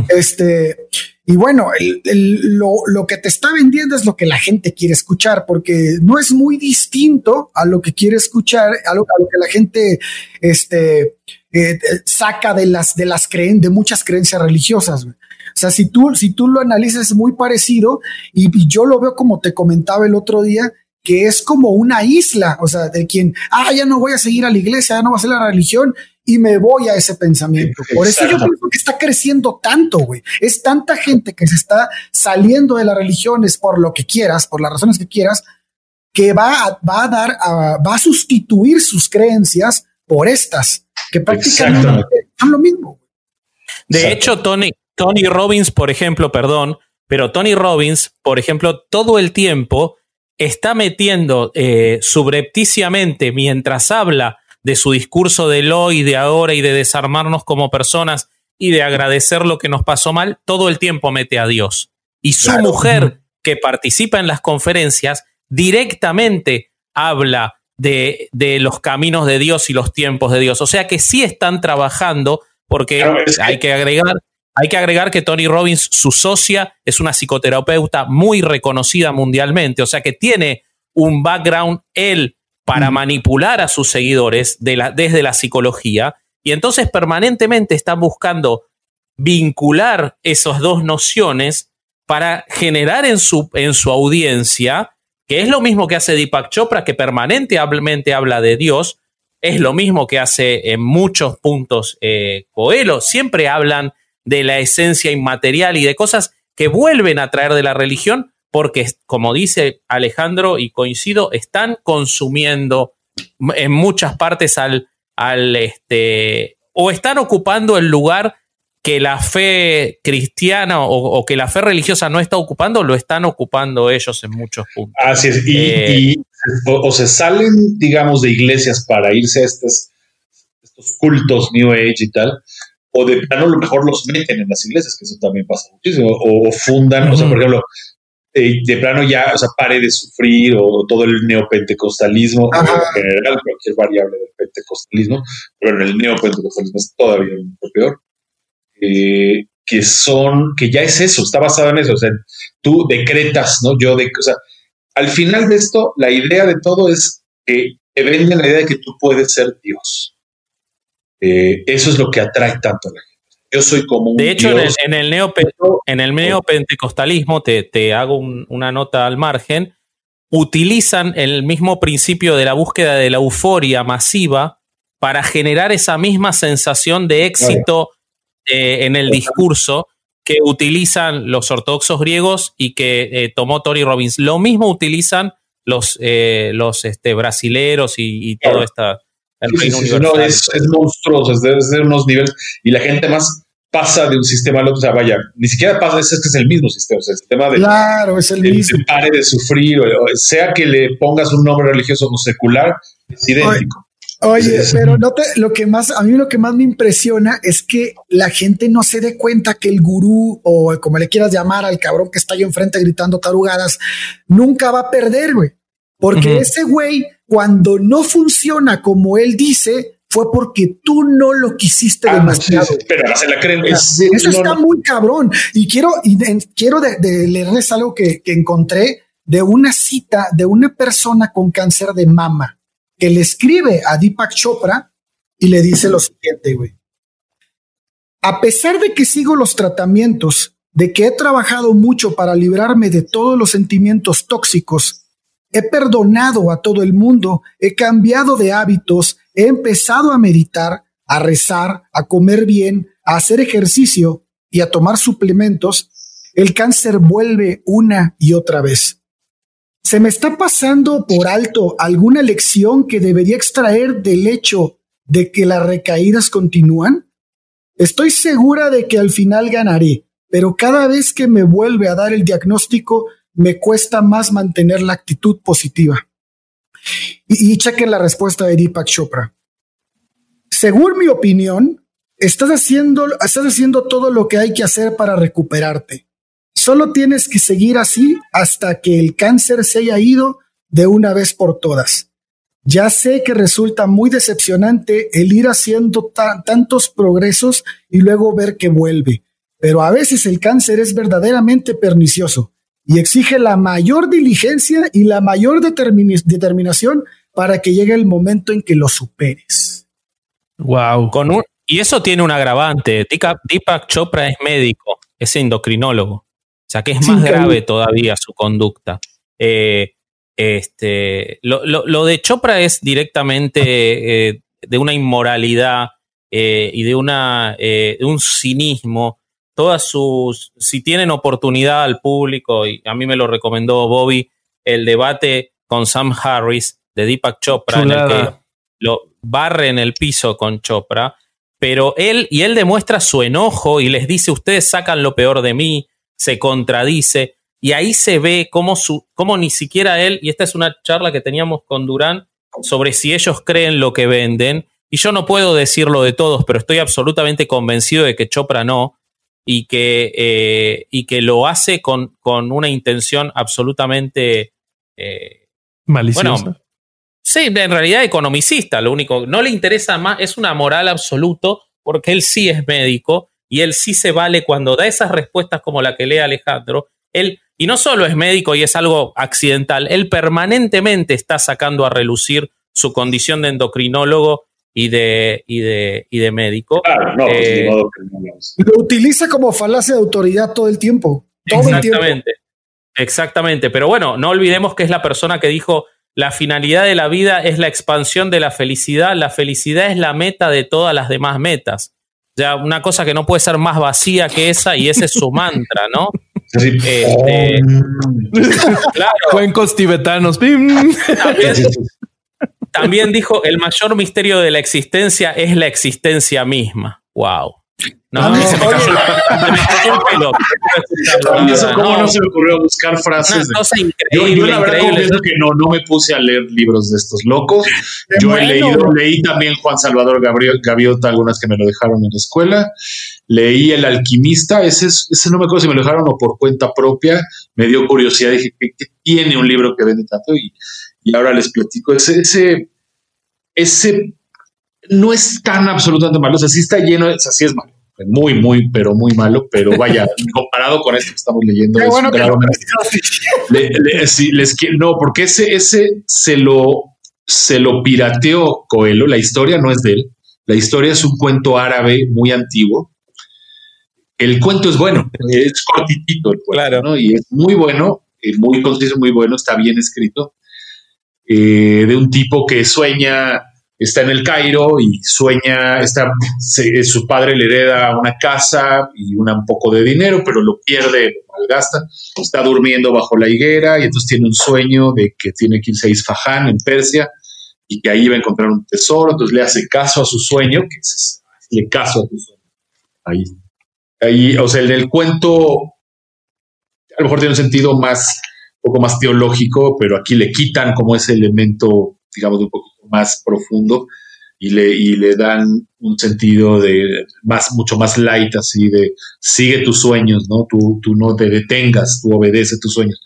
Este, y bueno, lo, lo, que te está vendiendo es lo que la gente quiere escuchar, porque no es muy distinto a lo que quiere escuchar, a lo, a lo que la gente este, eh, saca de las, de las creen, de muchas creencias religiosas. Güey. O sea, si tú, si tú lo analizas es muy parecido y, yo lo veo como te comentaba el otro día, que es como una isla, o sea, de quien, ah, ya no voy a seguir a la iglesia, ya no voy a hacer la religión y me voy a ese pensamiento. Por eso yo creo que está creciendo tanto, güey. Es tanta gente que se está saliendo de las religiones por lo que quieras, por las razones que quieras, que va a, va a dar, va a sustituir sus creencias por estas, que prácticamente son lo mismo. De hecho, Tony, Tony Robbins, por ejemplo, perdón, pero Tony Robbins, por ejemplo, todo el tiempo está metiendo eh, subrepticiamente mientras habla de su discurso del hoy, de ahora y de desarmarnos como personas y de agradecer lo que nos pasó mal, todo el tiempo mete a Dios. Y su mujer, que participa en las conferencias, directamente habla de, de, los caminos de Dios y los tiempos de Dios. O sea que sí están trabajando, porque hay que agregar. Hay que agregar que Tony Robbins, su socia, es una psicoterapeuta muy reconocida mundialmente, o sea que tiene un background él para manipular a sus seguidores desde la psicología y entonces permanentemente están buscando vincular esas dos nociones para generar en su, en su audiencia, que es lo mismo que hace Deepak Chopra, que permanentemente habla de Dios, es lo mismo que hace en muchos puntos eh, Coelho, siempre hablan de la esencia inmaterial y de cosas que vuelven a traer de la religión, porque, como dice Alejandro, y coincido, están consumiendo en muchas partes al, al este, o están ocupando el lugar que la fe cristiana o, que la fe religiosa no está ocupando, lo están ocupando ellos en muchos puntos. Así es, y, eh, o, se salen, digamos, de iglesias para irse a estos, estos cultos New Age y tal, o de plano a lo mejor los meten en las iglesias, que eso también pasa muchísimo, o fundan, o sea, por ejemplo, eh, de plano ya, o sea, pare de sufrir o todo el neopentecostalismo, en general, cualquier variable del pentecostalismo, pero en el neopentecostalismo es todavía mucho peor, eh, que son, que ya es eso, está basado en eso, o sea, tú decretas, ¿no? Yo, de, o sea, al final de esto, la idea de todo es que te venden la idea de que tú puedes ser Dios. Eh, eso es lo que atrae tanto a la gente. Yo soy como un De hecho, en el, en el, en el neopentecostalismo, te, te hago una nota al margen, utilizan el mismo principio de la búsqueda de la euforia masiva para generar esa misma sensación de éxito eh, en el discurso que utilizan los ortodoxos griegos y que eh, tomó Tori Robbins. Lo mismo utilizan los, eh, los este, brasileros y, y todo esta el no, es, monstruoso, es de, unos niveles. Y la gente más pasa de un sistema al otro. O sea, vaya, ni siquiera pasa, es que es el mismo sistema. O sea, el sistema de. Claro, es el mismo. pare de sufrir, o, sea que le pongas un nombre religioso o secular, es idéntico. Oye, pero no te, lo que más, a mí lo que más me impresiona es que la gente no se dé cuenta que el gurú o como le quieras llamar al cabrón que está ahí enfrente gritando tarugadas, nunca va a perder, güey. Porque ese güey, cuando no funciona como él dice, fue porque tú no lo quisiste ah, demasiado. pero se la creen. eso está muy cabrón. Y quiero, y quiero de, leerles algo que, que encontré de una cita de una persona con cáncer de mama que le escribe a Deepak Chopra y le dice lo siguiente, güey. A pesar de que sigo los tratamientos, de que he trabajado mucho para librarme de todos los sentimientos tóxicos He perdonado a todo el mundo, he cambiado de hábitos, he empezado a meditar, a rezar, a comer bien, a hacer ejercicio y a tomar suplementos. El cáncer vuelve una y otra vez. ¿Se me está pasando por alto alguna lección que debería extraer del hecho de que las recaídas continúan? Estoy segura de que al final ganaré, pero cada vez que me vuelve a dar el diagnóstico me cuesta más mantener la actitud positiva. Y, chequen la respuesta de Deepak Chopra. Según mi opinión, estás haciendo, estás haciendo todo lo que hay que hacer para recuperarte. Solo tienes que seguir así hasta que el cáncer se haya ido de una vez por todas. Ya sé que resulta muy decepcionante el ir haciendo tantos progresos y luego ver que vuelve, pero a veces el cáncer es verdaderamente pernicioso y exige la mayor diligencia y la mayor determinación para que llegue el momento en que lo superes. Wow. Con un, y eso tiene un agravante. Deepak Chopra es médico, es endocrinólogo. O sea que es más grave todavía su conducta. Eh, este, lo, de Chopra es directamente eh, de una inmoralidad eh, y de, una, de un cinismo todas sus, si tienen oportunidad al público, y a mí me lo recomendó Bobby, el debate con Sam Harris de Deepak Chopra, en el que lo barre en el piso con Chopra, pero él, y él demuestra su enojo y les dice, ustedes sacan lo peor de mí, se contradice, y ahí se ve cómo, su, cómo ni siquiera él, y esta es una charla que teníamos con Durán sobre si ellos creen lo que venden, y yo no puedo decirlo de todos, pero estoy absolutamente convencido de que Chopra no, y que, eh, y que lo hace con, con una intención absolutamente... Eh, Maliciosa. sí, en realidad economicista, lo único, no le interesa más, es una moral absoluto, porque él sí es médico y él sí se vale cuando da esas respuestas como la que lee Alejandro, él, y no solo es médico y es algo accidental, él permanentemente está sacando a relucir su condición de endocrinólogo y de, y de, y de médico. Claro, no, pues, eh, lo utiliza como falacia de autoridad todo el tiempo. exactamente. Exactamente. Pero bueno, no olvidemos que es la persona que dijo la finalidad de la vida es la expansión de la felicidad. La felicidad es la meta de todas las demás metas. Ya una cosa que no puede ser más vacía que esa, y ese es su mantra, ¿no? [laughs] Este, [laughs] claro. Cuencos tibetanos. También dijo, el mayor misterio de la existencia es la existencia misma. Wow. No, no, se me cayó, pelo. [laughs] ¿Cómo no, se me ocurrió buscar frases? yo, yo, la verdad confieso que no, no me puse a leer libros de estos locos. Yo he leído, leí también Juan Salvador Gabriel, Gaviota, algunas que me lo dejaron en la escuela. Leí El Alquimista, ese, ese no me acuerdo si me lo dejaron o por cuenta propia. Me dio curiosidad, dije, ¿qué, qué tiene un libro que vende tanto? Y y ahora les platico, ese, ese, ese no es tan absolutamente malo, o sea, sí está lleno, o sea, sí es malo, muy, muy, pero muy malo, pero vaya, [laughs] comparado con esto que estamos leyendo. Bueno les, no, porque ese, ese se lo, se lo pirateó Coelho, la historia no es de él, la historia es un cuento árabe muy antiguo. El cuento es bueno, es cortitito el cuento, ¿no? Y es muy bueno, muy conciso, muy bueno, está bien escrito. Eh, de un tipo que sueña, está en el Cairo y sueña, está, su padre le hereda una casa y un poco de dinero, pero lo pierde, lo malgasta, está durmiendo bajo la higuera y entonces tiene un sueño de que tiene que irse a en Persia, y que ahí va a encontrar un tesoro, entonces le hace caso a su sueño, que es, le caso a tu sueño. Ahí, ahí, o sea, el cuento a lo mejor tiene un sentido más poco más teológico, pero aquí le quitan como ese elemento, digamos, un poco más profundo y le, y le dan un sentido de más, mucho más light, así de sigue tus sueños, ¿no? Tú, tú no te detengas, tú obedece tus sueños.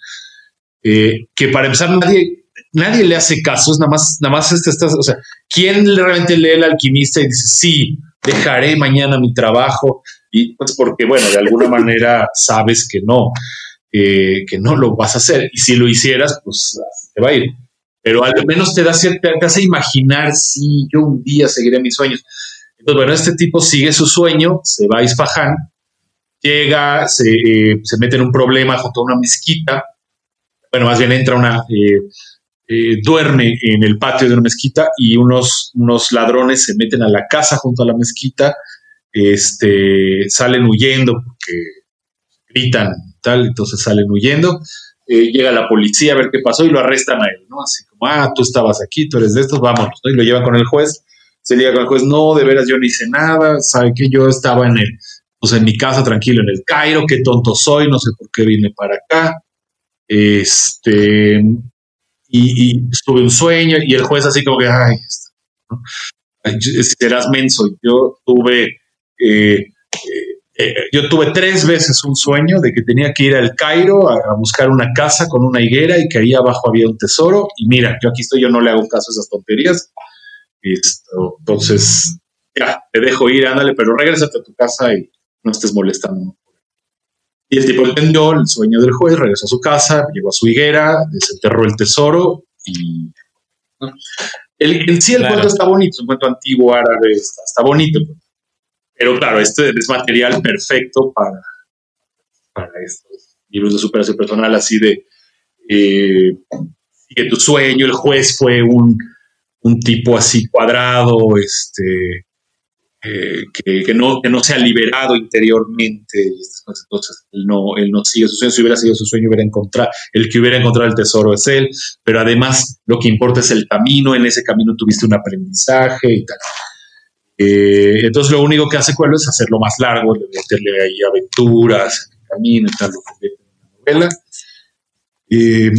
Eh, que para empezar, nadie, nadie le hace caso, es nada más, nada más este, este, o sea, ¿quién realmente lee el alquimista y dice, sí, dejaré mañana mi trabajo? Y pues porque, bueno, de alguna manera sabes que no que no lo vas a hacer. Y si lo hicieras, pues te va a ir. Pero al menos te da te hace imaginar si yo un día seguiré mis sueños. Entonces, bueno, este tipo sigue su sueño, se va a Isfahan, llega, se, eh, se mete en un problema junto a una mezquita. Bueno, más bien entra una, eh, eh, duerme en el patio de una mezquita y unos, unos ladrones se meten a la casa junto a la mezquita, este, salen huyendo porque gritan entonces salen huyendo. Eh, llega la policía a ver qué pasó y lo arrestan a él, ¿no? Así como, ah, tú estabas aquí, tú eres de estos, vámonos, ¿no? Y lo llevan con el juez, se llega con el juez, no, de veras yo no hice nada, sabe que yo estaba en el, pues en mi casa tranquilo en el Cairo, qué tonto soy, no sé por qué vine para acá, este, y, y tuve un sueño y el juez así como que, ay, ¿no? serás menso, yo tuve... Eh, eh, yo tuve tres veces un sueño de que tenía que ir al Cairo a, buscar una casa con una higuera y que ahí abajo había un tesoro. Y mira, yo aquí estoy, yo no le hago caso a esas tonterías. entonces, ya, te dejo ir, ándale, pero regrésate a tu casa y no estés molestando. Y el tipo entendió el sueño del juez, regresó a su casa, llevó a su higuera, desenterró el tesoro y... El, en sí el cuento está bonito, es un cuento antiguo árabe, está, bonito. Pues. Pero claro, este es material perfecto para, para estos libros de superación personal, así de eh, que tu sueño, el juez fue un, un tipo así cuadrado, este, eh, que, no, que no se ha liberado interiormente. Entonces, él no, él no sigue su sueño. Si hubiera sido su sueño, hubiera encontrado, el que hubiera encontrado el tesoro es él. Pero además, lo que importa es el camino. En ese camino tuviste un aprendizaje y tal. Eh, entonces, lo único que hace Coelho es hacerlo más largo, meterle ahí aventuras en el camino y tal, lo en una novela. Eh,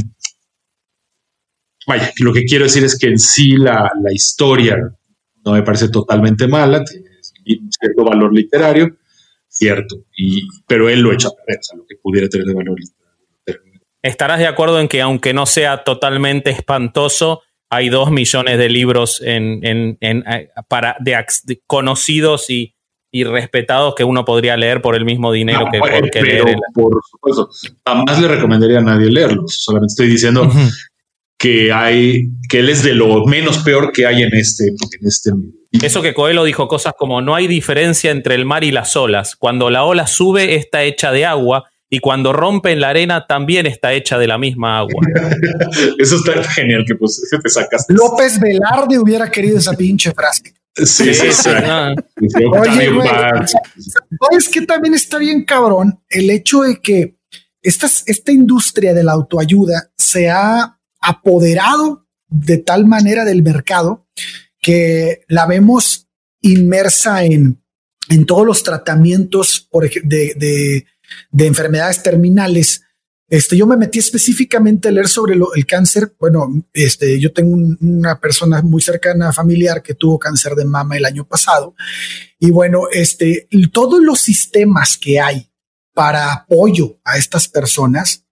vaya, lo que quiero decir es que en sí la, la historia no me parece totalmente mala, tiene cierto valor literario, cierto, y, pero él lo echa a perder, o lo que pudiera tener de valor literario. ¿Estarás de acuerdo en que aunque no sea totalmente espantoso, hay dos millones de libros en, en, eh, para, de, conocidos y, y, respetados que uno podría leer por el mismo dinero que, por, leer? Por supuesto, jamás le recomendaría a nadie leerlos, solamente estoy diciendo que hay, que él es de lo menos peor que hay en este, en este eso que Coelho dijo cosas como no hay diferencia entre el mar y las olas. Cuando la ola sube está hecha de agua y cuando rompe en la arena también está hecha de la misma agua. [laughs] Eso está genial que pues, te sacaste. López Velarde hubiera querido esa pinche frase. Sí, sí, sí. Oye, es que también está bien cabrón el hecho de que esta, esta industria de la autoayuda se ha apoderado de tal manera del mercado que la vemos inmersa en, en todos los tratamientos por, de, de, de, enfermedades terminales. Este, yo me metí específicamente a leer sobre el cáncer. Bueno, este, yo tengo una persona muy cercana familiar que tuvo cáncer de mama el año pasado. Y bueno, este, todos los sistemas que hay para apoyo a estas personas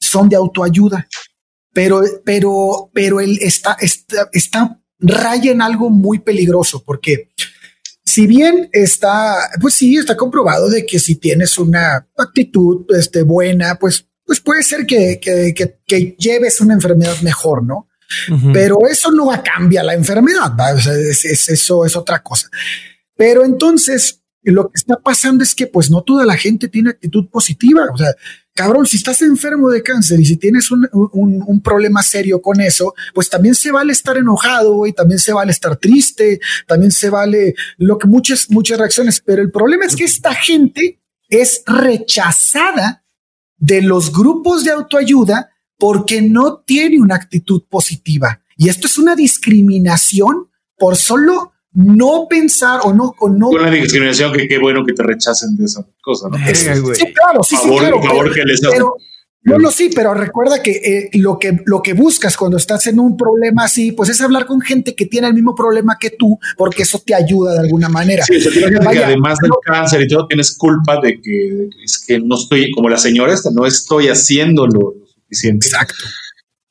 son de autoayuda pero, pero, pero él está, está, está raya en algo muy peligroso, porque si bien está, pues sí, está comprobado de que si tienes una actitud este, buena, pues, pues puede ser que, que, que, lleves una enfermedad mejor, ¿no? Pero eso no cambia la enfermedad, eso es otra cosa. Pero entonces, lo que está pasando es que pues no toda la gente tiene actitud positiva. O sea, cabrón, si estás enfermo de cáncer y si tienes un, un, problema serio con eso, pues también se vale estar enojado y también se vale estar triste, también se vale lo que muchas, muchas reacciones. Pero el problema es que esta gente es rechazada de los grupos de autoayuda porque no tiene una actitud positiva. Y esto es una discriminación por solo no pensar o no o no con la discriminación que qué bueno que te rechacen de esa cosa ¿no? sí claro sí sí claro pero, no, no, sí, pero recuerda que eh, lo que lo que buscas cuando estás en un problema así, pues es hablar con gente que tiene el mismo problema que tú, porque eso te ayuda de alguna manera. Sí, además del cáncer y todo tienes culpa de que es que no estoy como la señora esta, no estoy haciendo lo, suficiente. Exacto.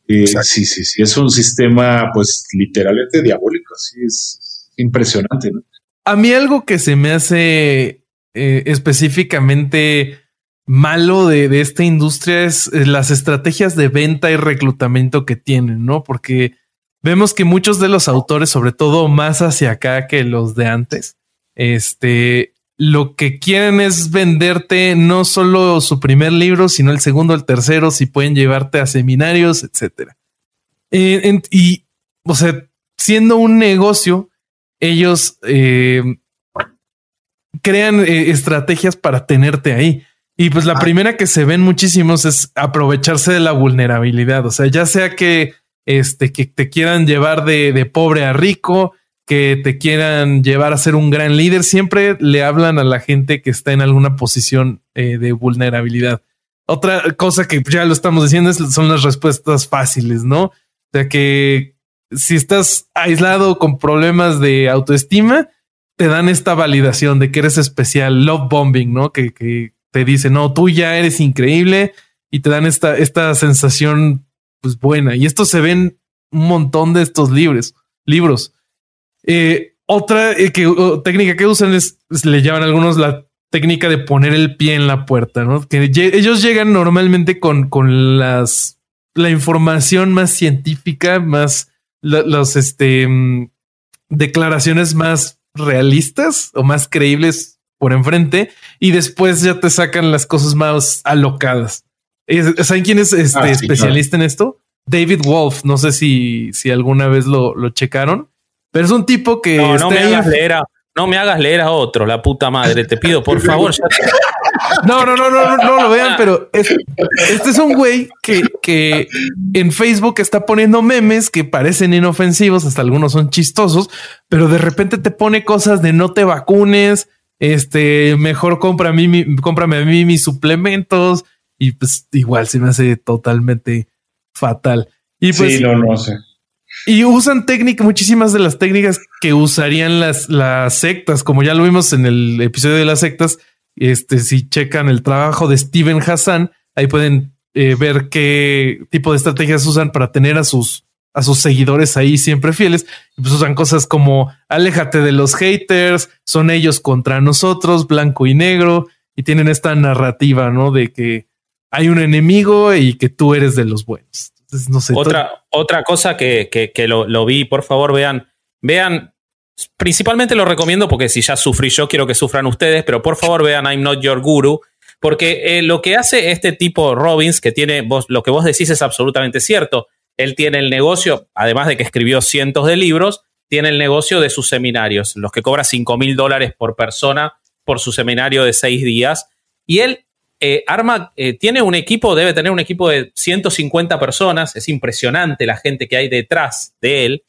Eh, sí, sí, sí, es un sistema pues literalmente diabólico, así es impresionante. ¿no? A mí algo que se me hace eh, específicamente malo de, esta industria es eh, las estrategias de venta y reclutamiento que tienen, ¿no? Porque vemos que muchos de los autores, sobre todo más hacia acá que los de antes, este, lo que quieren es venderte no solo su primer libro, sino el segundo, el tercero, si pueden llevarte a seminarios, etcétera. Eh, y, o sea, siendo un negocio, ellos eh, crean eh, estrategias para tenerte ahí. Y pues la ah. primera que se ven muchísimos es aprovecharse de la vulnerabilidad. O sea, ya sea que, este, que te quieran llevar de, pobre a rico, que te quieran llevar a ser un gran líder, siempre le hablan a la gente que está en alguna posición eh, de vulnerabilidad. Otra cosa que ya lo estamos diciendo es, son las respuestas fáciles, ¿no? O sea que si estás aislado con problemas de autoestima, te dan esta validación de que eres especial, love bombing, ¿no? Que, te dice, no, tú ya eres increíble y te dan esta, esta sensación pues buena. Y esto se ven un montón de estos libros, libros. Eh, otra eh, técnica que usan es, le llaman algunos la técnica de poner el pie en la puerta, ¿no? Que ellos llegan normalmente con, con las, la información más científica, más las este, mm, declaraciones más realistas o más creíbles por enfrente y después ya te sacan las cosas más alocadas. ¿Saben quién es este ah, especialista en esto? David Wolf. No sé si, si alguna vez lo, lo checaron, pero es un tipo que no, no me hagas leer a, no me hagas leer a otro, la puta madre. Te pido, por [laughs] favor. No, no, no, no, no, lo vean, pero este es un güey que, que en Facebook está poniendo memes que parecen inofensivos, hasta algunos son chistosos, pero de repente te pone cosas de no te vacunes, este, mejor compra a mí, cómprame a mí mis suplementos y pues igual se me hace totalmente fatal. Y pues, sí, no, no sé. Y usan técnicas, muchísimas de las técnicas que usarían las, las sectas, como ya lo vimos en el episodio de las sectas. Este, si checan el trabajo de Steven Hassan, ahí pueden eh, ver qué tipo de estrategias usan para tener a sus, a sus seguidores ahí siempre fieles. Pues usan cosas como aléjate de los haters, son ellos contra nosotros, blanco y negro, y tienen esta narrativa, ¿no? De que hay un enemigo y que tú eres de los buenos. no sé. Otra, otra cosa que, que, lo, vi, por favor, vean, vean. Principalmente lo recomiendo porque si ya sufrí yo, quiero que sufran ustedes, pero por favor vean I'm Not Your Guru, porque eh, lo que hace este tipo Robbins, que tiene vos, lo que vos decís es absolutamente cierto. Él tiene el negocio, además de que escribió cientos de libros, tiene el negocio de sus seminarios, los que cobra 5 mil dólares por persona por su seminario de seis días. Y él eh, arma, eh, tiene un equipo, debe tener un equipo de 150 personas, es impresionante la gente que hay detrás de él,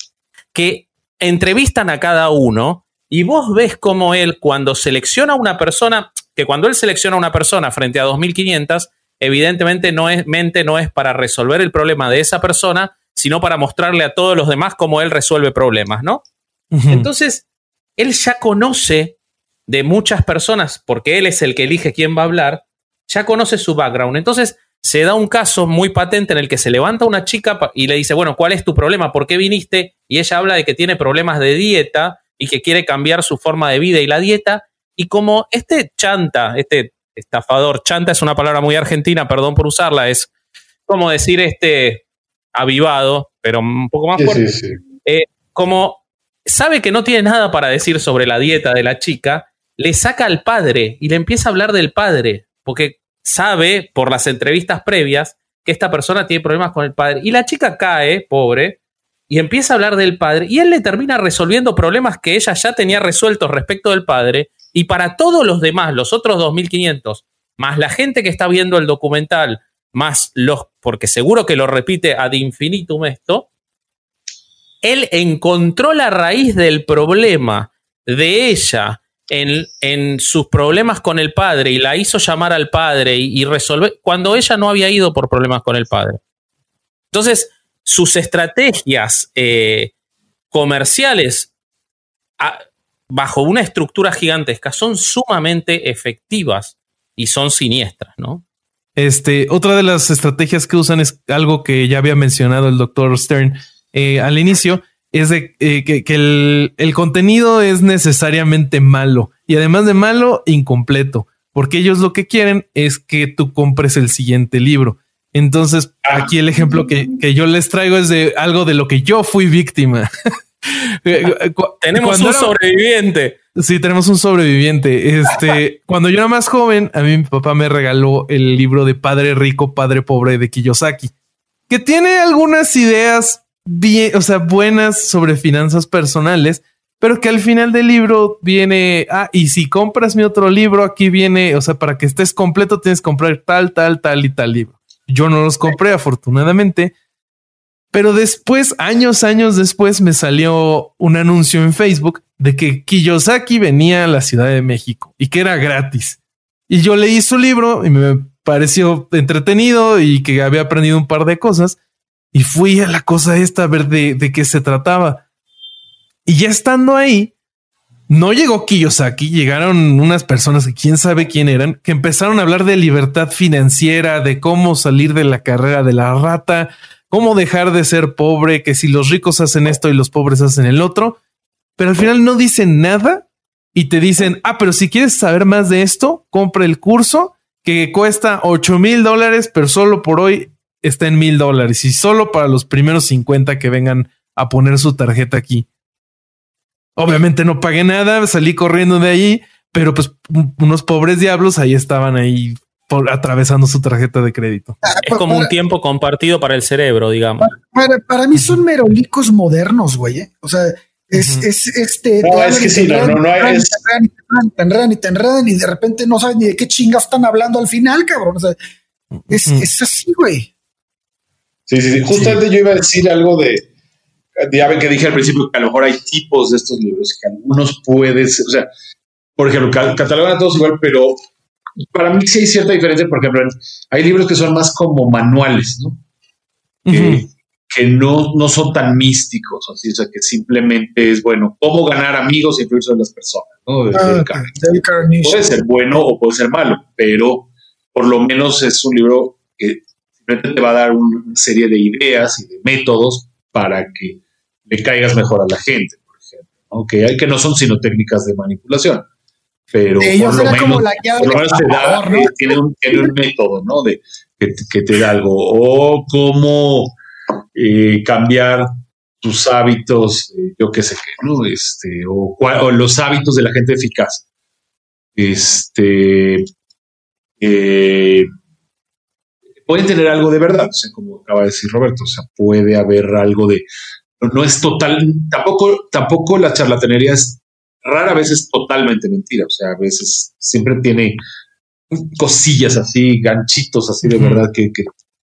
que entrevistan a cada uno y vos ves cómo él cuando selecciona a una persona, que cuando él selecciona a una persona frente a 2.500, evidentemente no es, mente no es para resolver el problema de esa persona, sino para mostrarle a todos los demás cómo él resuelve problemas, ¿no? Entonces, él ya conoce de muchas personas, porque él es el que elige quién va a hablar, ya conoce su background. Entonces, se da un caso muy patente en el que se levanta una chica y le dice, bueno, ¿cuál es tu problema? ¿Por qué viniste? Y ella habla de que tiene problemas de dieta y que quiere cambiar su forma de vida y la dieta. Y como este chanta, este estafador. Chanta es una palabra muy argentina, perdón por usarla, es como decir este avivado, pero un poco más fuerte. Eh, como sabe que no tiene nada para decir sobre la dieta de la chica, le saca al padre y le empieza a hablar del padre, porque sabe por las entrevistas previas que esta persona tiene problemas con el padre. Y la chica cae, pobre, y empieza a hablar del padre, y él le termina resolviendo problemas que ella ya tenía resueltos respecto del padre, y para todos los demás, los otros 2.500, más la gente que está viendo el documental, más los, porque seguro que lo repite ad infinitum esto, él encontró la raíz del problema de ella en, sus problemas con el padre y la hizo llamar al padre y, resolver cuando ella no había ido por problemas con el padre. Entonces, sus estrategias eh, comerciales bajo una estructura gigantesca son sumamente efectivas y son siniestras, ¿no? Este, otra de las estrategias que usan es algo que ya había mencionado el doctor Stern eh, al inicio, es de eh, que, el, el, contenido es necesariamente malo y además de malo, incompleto, porque ellos lo que quieren es que tú compres el siguiente libro. Entonces, aquí el ejemplo que, que yo les traigo es de algo de lo que yo fui víctima. [laughs] Eh, tenemos un sobreviviente. Sí, tenemos un sobreviviente. Este, [laughs] cuando yo era más joven, a mí mi papá me regaló el libro de Padre Rico, Padre Pobre de Kiyosaki, que tiene algunas ideas bien, o sea, buenas sobre finanzas personales, pero que al final del libro viene, ah, y si compras mi otro libro, aquí viene, o sea, para que estés completo tienes que comprar tal, tal, tal y tal libro. Yo no los compré, afortunadamente, pero después, años, años después, me salió un anuncio en Facebook de que Kiyosaki venía a la Ciudad de México y que era gratis. Y yo leí su libro y me pareció entretenido y que había aprendido un par de cosas. Y fui a la cosa esta a ver de, de qué se trataba. Y ya estando ahí, no llegó Kiyosaki, llegaron unas personas que quién sabe quién eran, que empezaron a hablar de libertad financiera, de cómo salir de la carrera de la rata, cómo dejar de ser pobre, que si los ricos hacen esto y los pobres hacen el otro, pero al final no dicen nada y te dicen, ah, pero si quieres saber más de esto, compra el curso que cuesta 8 mil dólares, pero solo por hoy está en mil dólares y solo para los primeros 50 que vengan a poner su tarjeta aquí. Obviamente no pagué nada, salí corriendo de ahí, pero pues unos pobres diablos ahí estaban ahí atravesando su tarjeta de crédito. Ah, es como un tiempo compartido para el cerebro, digamos. Para, mí son merolicos modernos, güey. ¿eh? O sea, Es, es este. No, es que sí, no, no, no es. Te enredan y te enredan y de repente no sabes ni de qué chingas están hablando al final, cabrón. O sea, es, es así, güey. Sí, sí, sí. Justamente yo iba a decir algo de. Ya ven que dije al principio que a lo mejor hay tipos de estos libros que algunos puedes, o sea, por ejemplo, catalogan a todos igual, pero para mí sí hay cierta diferencia. Por ejemplo, hay libros que son más como manuales, ¿no? que no, no son tan místicos, así, o sea, que simplemente es, bueno, cómo ganar amigos y influir sobre las personas, ¿no? Ah, puede ser bueno o puede ser malo, pero por lo menos es un libro que te va a dar una serie de ideas y de métodos para que le caigas mejor a la gente, por ejemplo, ¿no? que, hay, que no son sino técnicas de manipulación. Pero por lo, menos, por lo menos te da, tiene, un, tiene un método, ¿no? De, que, que te da algo. O cómo eh, cambiar tus hábitos, eh, yo qué sé qué, ¿no? Este, o, los hábitos de la gente eficaz. Este, eh, pueden tener algo de verdad, o sea, como acaba de decir Roberto, o sea, puede haber algo de, no, es total, tampoco, tampoco la charlatanería es, rara vez es totalmente mentira, o sea, a veces siempre tiene cosillas así, ganchitos así de verdad que, que,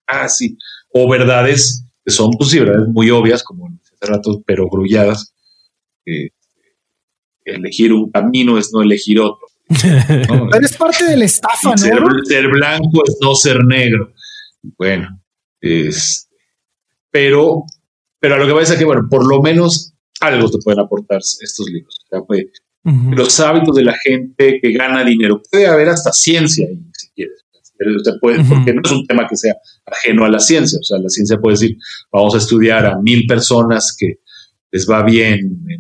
ah, sí, o verdades que son pues verdades muy obvias, como hace rato, pero grulladas. elegir un camino es no elegir otro. [laughs] Pero es parte de la estafa, ¿no? Ser, blanco es no ser negro. Bueno, es, pero, pero a lo que va a decir que, bueno, por lo menos algo te pueden aportar estos libros. Los hábitos de la gente que gana dinero. Puede haber hasta ciencia ahí, si quieres puede, porque no es un tema que sea ajeno a la ciencia. O sea, la ciencia puede decir, vamos a estudiar a mil personas que les va bien en el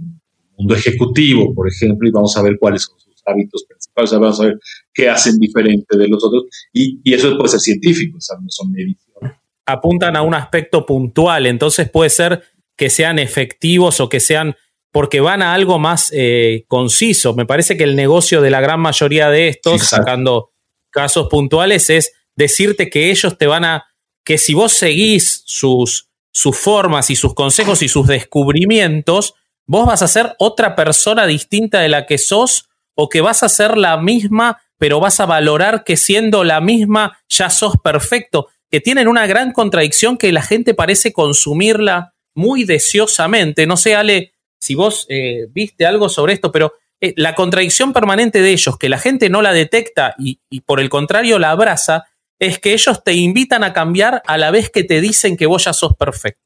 mundo ejecutivo, por ejemplo, y vamos a ver cuáles son sus hábitos principales, vamos a ver qué hacen diferente de los otros. Y, eso puede ser científico, o sea, no son mediciones. Apuntan a un aspecto puntual, entonces puede ser que sean efectivos o que sean porque van a algo más eh, conciso. Me parece que el negocio de la gran mayoría de estos, sacando casos puntuales es decirte que ellos te van a, que si vos seguís sus, sus formas y sus consejos y sus descubrimientos, vos vas a ser otra persona distinta de la que sos o que vas a ser la misma, pero vas a valorar que siendo la misma ya sos perfecto, que tienen una gran contradicción que la gente parece consumirla muy deseosamente. No sé, Ale, si vos eh, viste algo sobre esto, pero eh, la contradicción permanente de ellos, que la gente no la detecta y, por el contrario la abraza, es que ellos te invitan a cambiar a la vez que te dicen que vos ya sos perfecto.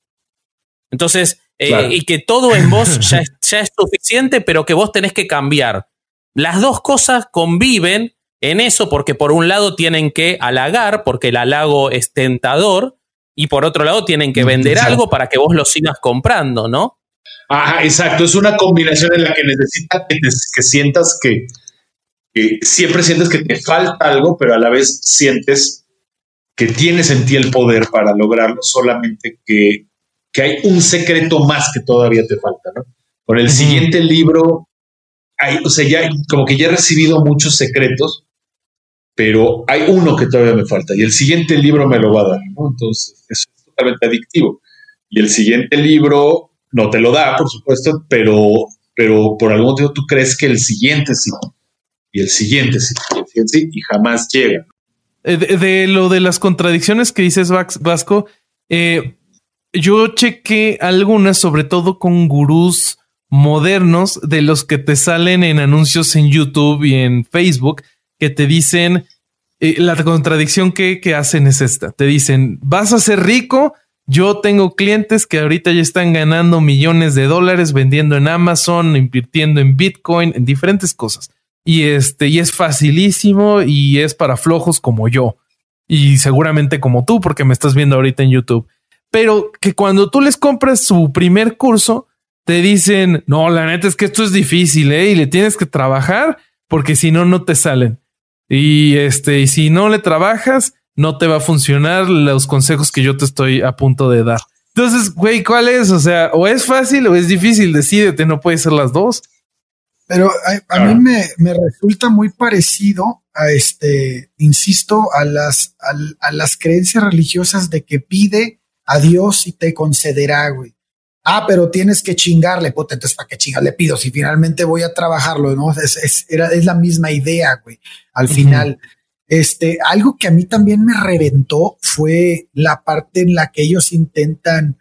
Entonces, eh, y que todo en vos [laughs] ya es, ya es suficiente, pero que vos tenés que cambiar. Las dos cosas conviven en eso porque por un lado tienen que halagar, porque el halago es tentador, y por otro lado tienen que vender algo para que vos lo sigas comprando, ¿no? Ajá, exacto. Es una combinación en la que necesitas que, sientas que, siempre sientes que te falta algo, pero a la vez sientes que tienes en ti el poder para lograrlo, solamente que, hay un secreto más que todavía te falta, ¿no? Con el siguiente libro, hay, o sea, ya como que ya he recibido muchos secretos, pero hay uno que todavía me falta y el siguiente libro me lo va a dar, ¿no? Entonces, es totalmente adictivo. Y el siguiente libro no te lo da, por supuesto, pero, pero por algún motivo tú crees que el siguiente sí, y el siguiente sí, y el siguiente sí, y jamás llega. Eh, de, lo de las contradicciones que dices, Vasco, eh, yo chequé algunas, sobre todo con gurús modernos, de los que te salen en anuncios en YouTube y en Facebook, que te dicen, eh, la contradicción que, que hacen es esta, te dicen, vas a ser rico, yo tengo clientes que ahorita ya están ganando millones de dólares vendiendo en Amazon, invirtiendo en Bitcoin, en diferentes cosas. Y este, y es facilísimo y es para flojos como yo. Y seguramente como tú, porque me estás viendo ahorita en YouTube. Pero que cuando tú les compras su primer curso, te dicen, no, la neta es que esto es difícil, ¿eh? Y le tienes que trabajar porque si no, no te salen. Y este, y si no le trabajas, no te va a funcionar los consejos que yo te estoy a punto de dar. Entonces, güey, ¿cuál es? O sea, o es fácil o es difícil, decídete, no puede ser las dos. Pero a, mí me, resulta muy parecido a este, insisto, a las, a, las creencias religiosas de que pide a Dios y te concederá, güey. Ah, pero tienes que chingarle, puta, entonces para qué chingar le pido si finalmente voy a trabajarlo, ¿no? Es, es, era, es la misma idea, güey. Al final, este, algo que a mí también me reventó fue la parte en la que ellos intentan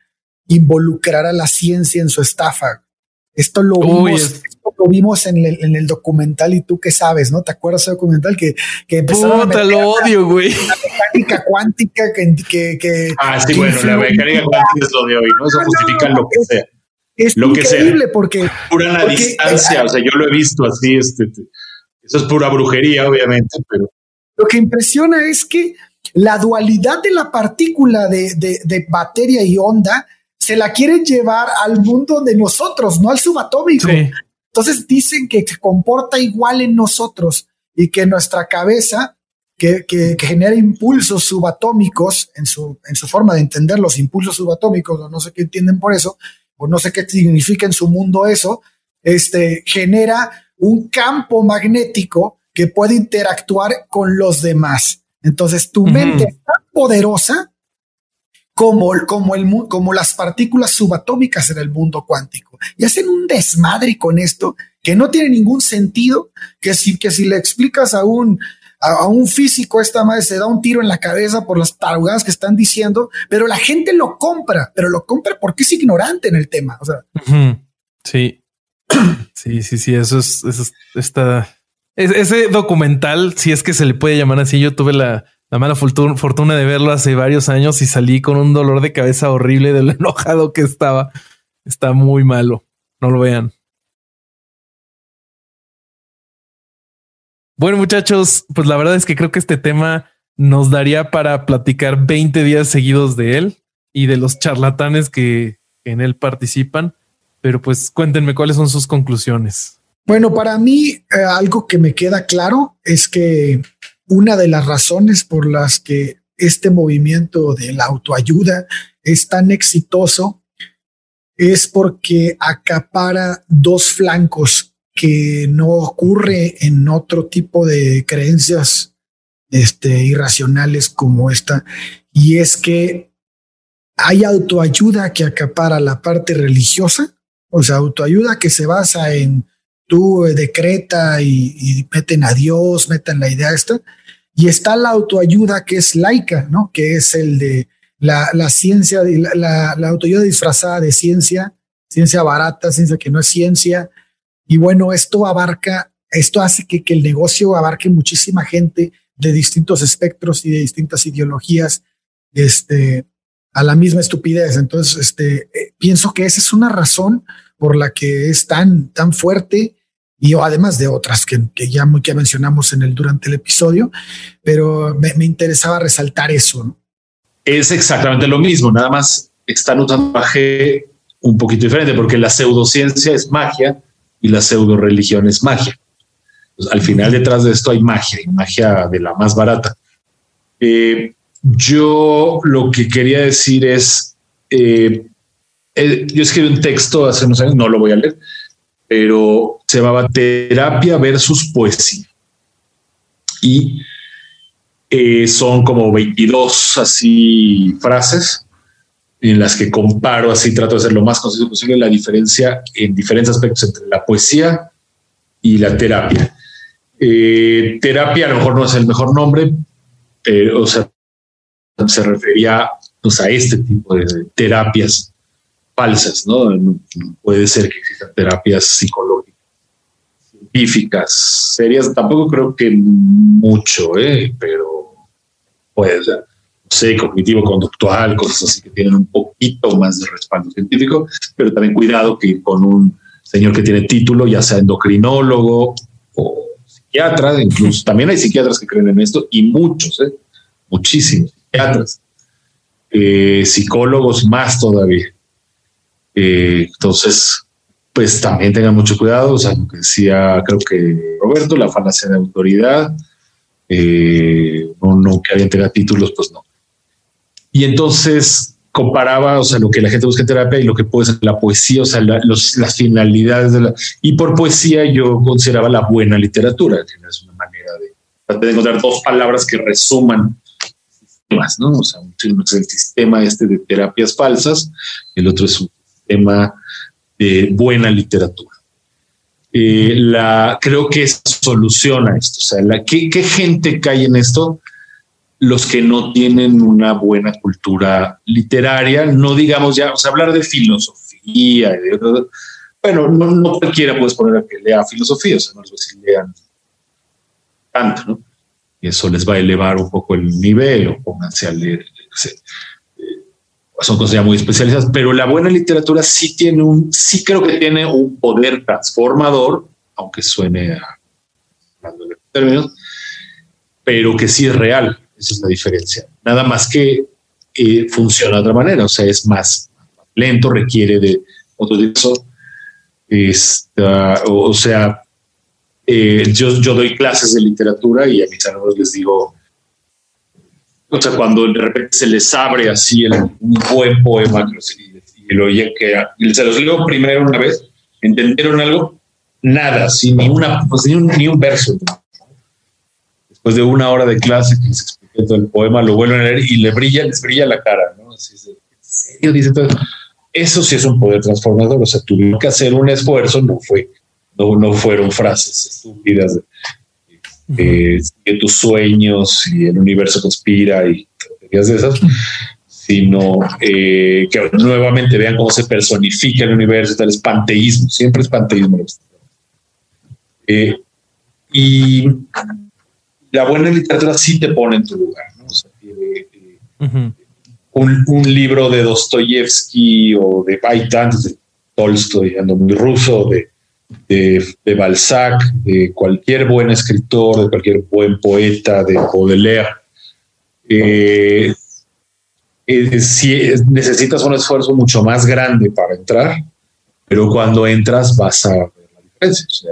involucrar a la ciencia en su estafa. Esto lo vimos, lo vimos en el, en el, documental y tú qué sabes, ¿no? ¿Te acuerdas del documental que, que empezaron Puta, lo odio, güey. La, mecánica cuántica que, que, que Ah, sí, bueno, la mecánica cuántica es lo de hoy, ¿no? Eso justifica lo que sea. Es lo increíble que sea. porque pura la porque, distancia, o sea, yo lo he visto así, este, eso es pura brujería, obviamente, pero lo que impresiona es que la dualidad de la partícula de, de, de bateria y onda se la quieren llevar al mundo de nosotros, no al subatómico. Sí. Entonces dicen que se comporta igual en nosotros y que nuestra cabeza, que, que, que, genera impulsos subatómicos en su, en su forma de entender los impulsos subatómicos, o no sé qué entienden por eso, o no sé qué significa en su mundo eso, este, genera un campo magnético que puede interactuar con los demás. Entonces tu uh -huh. mente es tan poderosa como, como, el, como las partículas subatómicas en el mundo cuántico. Y hacen un desmadre con esto que no tiene ningún sentido, que si, que si le explicas a un, a, un físico esta madre se da un tiro en la cabeza por las tarugadas que están diciendo, pero la gente lo compra, pero lo compra porque es ignorante en el tema. O sea. Sí. [coughs] sí, sí, sí, eso es, eso está, ese documental, si es que se le puede llamar así, yo tuve la, la mala fortuna de verlo hace varios años y salí con un dolor de cabeza horrible de lo [laughs] enojado que estaba. Está muy malo. No lo vean. Bueno, muchachos, pues la verdad es que creo que este tema nos daría para platicar 20 días seguidos de él y de los charlatanes que en él participan. Pero pues cuéntenme cuáles son sus conclusiones. Bueno, para mí eh, algo que me queda claro es que una de las razones por las que este movimiento de la autoayuda es tan exitoso es porque acapara dos flancos que no ocurre en otro tipo de creencias este, irracionales como esta. Y es que hay autoayuda que acapara la parte religiosa, o sea, autoayuda que se basa en tú eh, decreta y, meten a Dios, meten la idea esta. Y está la autoayuda que es laica, ¿no? Que es el de la, la ciencia, la, la, la, autoayuda disfrazada de ciencia, ciencia barata, ciencia que no es ciencia. Y bueno, esto abarca, esto hace que, que el negocio abarque muchísima gente de distintos espectros y de distintas ideologías, este, a la misma estupidez. Entonces, este, eh, pienso que esa es una razón por la que es tan, tan fuerte y además de otras que, que ya, que mencionamos en el, durante el episodio, pero me, interesaba resaltar eso. ¿no? Es exactamente lo mismo, nada más están usando magia un poquito diferente, porque la pseudociencia es magia y la pseudo religión es magia. Pues, al final detrás de esto hay magia, y magia de la más barata. Eh, yo lo que quería decir es, eh, eh, yo escribí un texto hace unos años, no lo voy a leer, pero se llamaba Terapia versus Poesía. Y eh, son como 22 así frases en las que comparo, así trato de ser lo más conciso posible, la diferencia en diferentes aspectos entre la poesía y la terapia. Eh, terapia a lo mejor no es el mejor nombre, o sea, se refería pues, a este tipo de terapias falsas, ¿no? Puede ser que existan terapias psicológicas, científicas, serias, tampoco creo que mucho, ¿eh? pero puede ser, no sé, cognitivo-conductual, cosas así que tienen un poquito más de respaldo científico, pero también cuidado que con un señor que tiene título, ya sea endocrinólogo o psiquiatra, incluso también hay psiquiatras que creen en esto y muchos, ¿eh? muchísimos psiquiatras, eh, psicólogos más todavía. Eh, entonces, pues también tengan mucho cuidado, o sea, lo que decía creo que Roberto, la falacia de autoridad, eh, no, no que alguien tenga títulos, pues no. Y entonces comparaba, o sea, lo que la gente busca en terapia y lo que puede ser la poesía, o sea, la, los, las finalidades de la... Y por poesía yo consideraba la buena literatura, que es una manera de, de encontrar dos palabras que resuman sistemas, ¿no? O sea, un, el sistema este de terapias falsas, el otro es un sistema de buena literatura. Eh, la, creo que soluciona esto. O sea, ¿qué, gente cae en esto? Los que no tienen una buena cultura literaria, no digamos ya, o sea, hablar de filosofía, bueno, no, cualquiera puedes poner a que lea filosofía, o sea, no a decir lean tanto, ¿no? Y eso les va a elevar un poco el nivel o pónganse a leer, eh, son cosas ya muy especializadas, pero la buena literatura sí tiene un, sí creo que tiene un poder transformador, aunque suene a, términos, pero que sí es real, esa es la diferencia. Nada más que eh, funciona de otra manera, o sea, es más lento, requiere de otro tipo esta, o, sea, eh, yo, yo doy clases de literatura y a mis alumnos les digo, o sea, cuando de repente se les abre así el, un buen poema y, lo oye que se los leo primero una vez, ¿entendieron algo? Nada, sin ni, una, pues, ni, un, ni un verso. Después de una hora de clase que les expliqué todo el poema, lo vuelven a leer y le brilla, les brilla la cara, ¿no? Así es, ¿en serio? Dice todo eso sí es un poder transformador. O sea, tuvieron que hacer un esfuerzo, no fue, no, no fueron frases estúpidas de, tus sueños y el universo conspira y de esas, sino eh, que nuevamente vean cómo se personifica el universo, tal es panteísmo, siempre es panteísmo. Eh, y la buena literatura sí te pone en tu lugar, ¿no? O sea, eh, un, libro de Dostoyevsky o de Baitan, de Tolstoy, ando muy ruso, de, de, Balzac, de cualquier buen escritor, de cualquier buen poeta, de Baudelaire. Eh, eh, si necesitas un esfuerzo mucho más grande para entrar, pero cuando entras vas a ver la diferencia.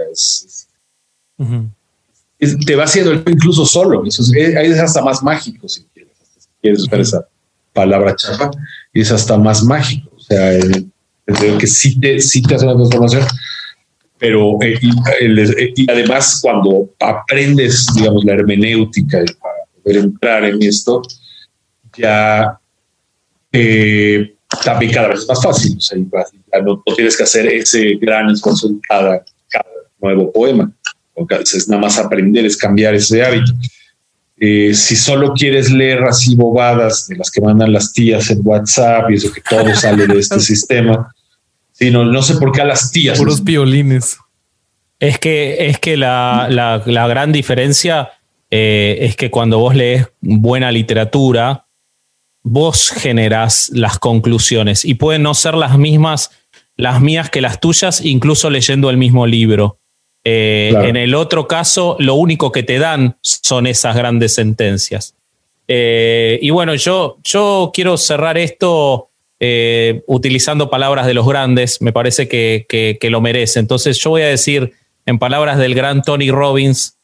te va haciendo incluso solo. Eso es, es, hasta más mágico si quieres, si quieres usar esa palabra chapa es hasta más mágico. O sea, creo que sí te, sí te hace una transformación, pero eh, eh, y, además cuando aprendes, digamos, la hermenéutica para poder entrar en esto, ya eh, también cada vez es más fácil. O sea, ya no, tienes que hacer ese gran esfuerzo en cada, cada nuevo poema. Es nada más aprender, es cambiar ese hábito. Eh, si solo quieres leer así bobadas de las que mandan las tías en WhatsApp y eso que todo sale de este [laughs] sistema, sino no sé por qué a las tías. Puros piolines. Es que, es que la, gran diferencia eh, es que cuando vos lees buena literatura, vos generás las conclusiones y pueden no ser las mismas las mías que las tuyas, incluso leyendo el mismo libro. Eh, en el otro caso, lo único que te dan son esas grandes sentencias. Eh, y bueno, yo, yo quiero cerrar esto eh, utilizando palabras de los grandes, me parece que, que, lo merece. Entonces yo voy a decir, en palabras del gran Tony Robbins,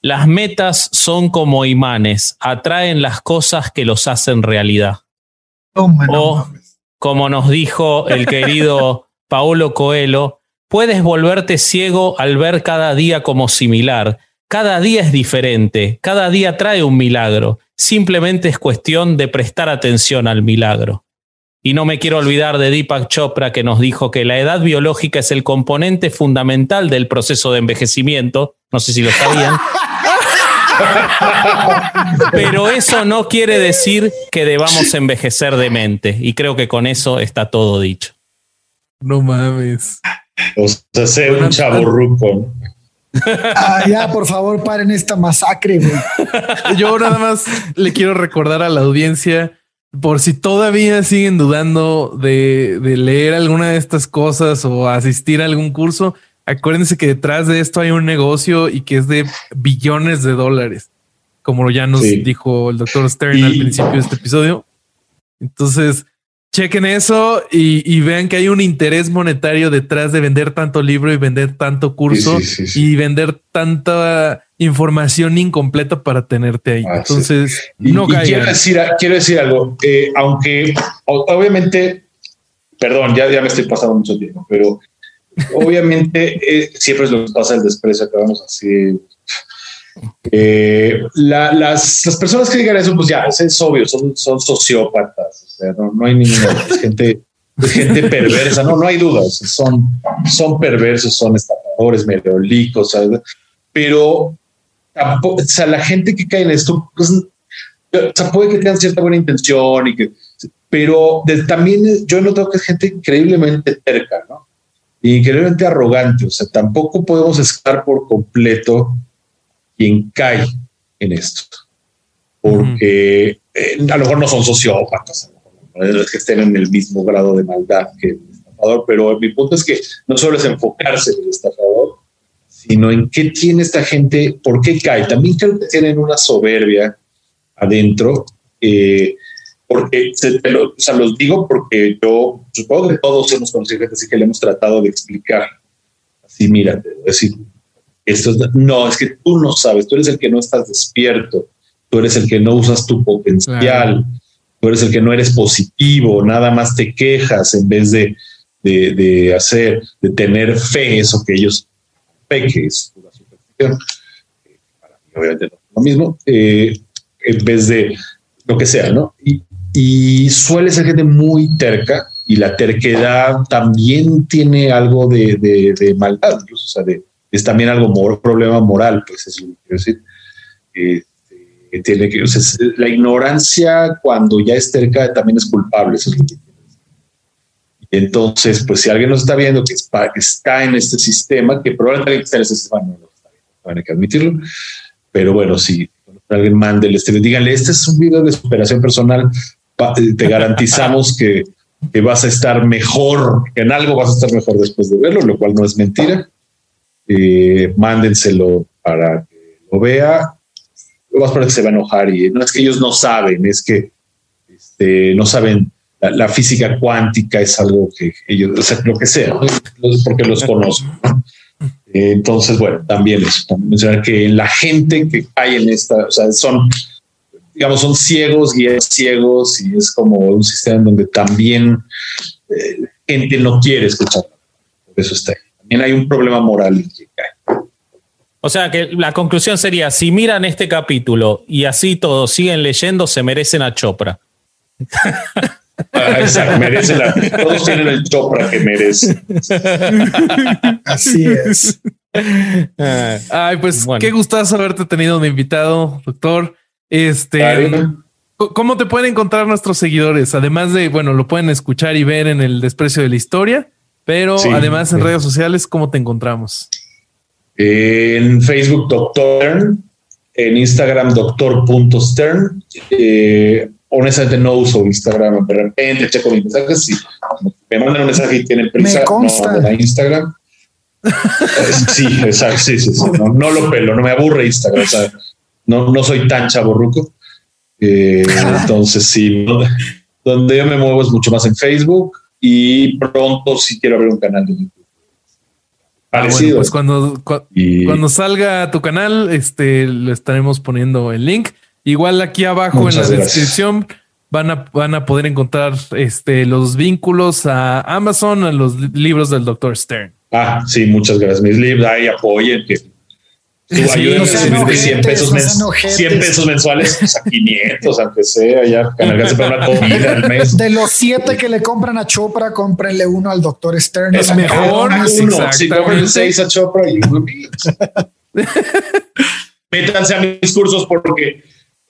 las metas son como imanes, atraen las cosas que los hacen realidad. o, como nos dijo el querido [laughs] Paolo Coelho, Puedes volverte ciego al ver cada día como similar. Cada día es diferente, cada día trae un milagro. Simplemente es cuestión de prestar atención al milagro. Y no me quiero olvidar de Deepak Chopra que nos dijo que la edad biológica es el componente fundamental del proceso de envejecimiento. No sé si lo sabían. [laughs] Pero eso no quiere decir que debamos envejecer de mente. Y creo que con eso está todo dicho. No mames. O sea, ser un chavo ruco. Ah, ya, por favor, paren esta masacre. Yo nada más le quiero recordar a la audiencia, por si todavía siguen dudando de, leer alguna de estas cosas o asistir a algún curso, acuérdense que detrás de esto hay un negocio y que es de billones de dólares, como ya nos dijo el doctor Stern al principio de este episodio. Entonces, chequen eso y, vean que hay un interés monetario detrás de vender tanto libro y vender tanto curso y vender tanta información incompleta para tenerte ahí. Ah, Entonces, no quiero decir, quiero decir algo, eh, aunque obviamente, perdón, ya, ya me estoy pasando mucho tiempo, pero obviamente [laughs] eh, siempre es lo que pasa el desprecio que vamos así eh, las, personas que digan eso, pues ya, es, obvio, son, son sociópatas, o sea, no, hay ninguna [laughs] gente de gente perversa, no, no hay dudas, son, son perversos, son estafadores, merolicos, pero o sea, la gente que cae en esto, pues, o puede que tengan cierta buena intención y que, pero también yo he notado que es gente increíblemente terca, ¿no? Increíblemente arrogante, o sea, tampoco podemos estar por completo quien cae en esto, porque eh, a lo mejor no son sociópatas, no es que estén en el mismo grado de maldad que el estafador, pero mi punto es que no solo es enfocarse en el estafador, sino en qué tiene esta gente, por qué cae. También creo que tienen una soberbia adentro, eh, porque se, o sea, los digo porque yo supongo que todos hemos conocido gente así que le hemos tratado de explicar. Así, mírate, decir, esto es, no, es que tú no sabes, tú eres el que no estás despierto, tú eres el que no usas tu potencial, tú eres el que no eres positivo, nada más te quejas en vez de, de, de hacer, de tener fe, eso que ellos que es pura superstición, para mí obviamente no es lo mismo, eh, en vez de lo que sea, ¿no? Y, suele ser gente muy terca y la terquedad también tiene algo de, maldad, incluso, o sea, es también algo, un problema moral, pues es lo que quiero decir. Este, tiene que, la ignorancia cuando ya es terca también es culpable, eso es lo que entonces, pues si alguien nos está viendo que está en este sistema, que probablemente está en este sistema, no lo viendo, hay que admitirlo, pero bueno, si alguien mande el este, díganle, este es un video de superación personal, eh, te garantizamos que, vas a estar mejor, en algo vas a estar mejor después de verlo, lo cual no es mentira. Eh, mándenselo para que lo vea. Lo más para que se va a enojar y no es que ellos no saben, es que este, no saben la, física cuántica es algo que ellos, o sea, lo que sea, porque los conozco. Entonces, bueno, también eso, también mencionar que la gente que hay en esta, o sea, son, digamos, son ciegos, guías ciegos, y es como un sistema en donde también eh, gente no quiere escuchar. Por eso está ahí. También hay un problema moral que cae. O sea que la conclusión sería, si miran este capítulo y así todos siguen leyendo, se merecen a Chopra. [laughs] Ah, exacto, merece la, todos tienen el Chopra que merece. Así es. Ay, pues qué gustazo haberte tenido de invitado, doctor. Este, ¿cómo te pueden encontrar nuestros seguidores? Además de, bueno, lo pueden escuchar y ver en el desprecio de la historia, pero además en redes sociales, ¿cómo te encontramos? En Facebook, Doctor en Instagram, doctor.stern. Eh, honestamente no uso Instagram, de repente checo mis mensajes. Si me mandan un mensaje y tienen prisa, me consta. no, Instagram. [laughs] sí, exacto, sí, sí, sí. No, lo pelo, no me aburre Instagram. O sea, no, no soy tan chaborruco. Eh, [laughs] entonces, sí, donde yo me muevo es mucho más en Facebook y pronto sí quiero abrir un canal de YouTube. Ah, Parecido. pues cuando, cuando salga tu canal, este, le estaremos poniendo el link. Igual aquí abajo en la descripción van a, van a poder encontrar este, los vínculos a Amazon, a los libros del Dr. Stern. Ah, sí, muchas gracias. Mis libros, ahí apoyen que ayuden a subir de 100 pesos, 100 pesos mensuales a 500, aunque sea, ya para una comida al mes. De los 7 que le compran a Chopra, cómprenle uno al Dr. Stern. Es mejor. Uno, si compren 6 a Chopra y uno [laughs] Métanse a mis cursos porque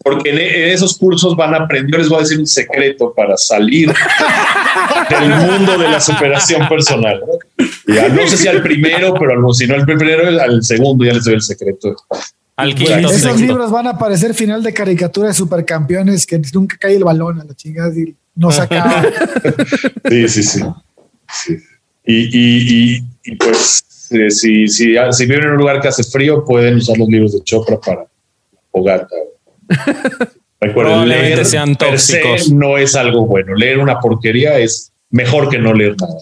porque en, esos cursos van a aprender, yo les voy a decir un secreto para salir del mundo de la superación personal. Ya, no sé si al primero, pero si no al primero, al segundo ya les doy el secreto. Al Esos libros van a aparecer final de caricatura de supercampeones que nunca cae el balón a la chingada y no se acaba. [laughs] sí, sí, sí. Y, y, pues, eh, si, si, si viven en un lugar que hace frío, pueden usar los libros de Chopra para fogata Recuerden, leer sean tóxicos. no es algo bueno. Leer una porquería es mejor que no leer nada.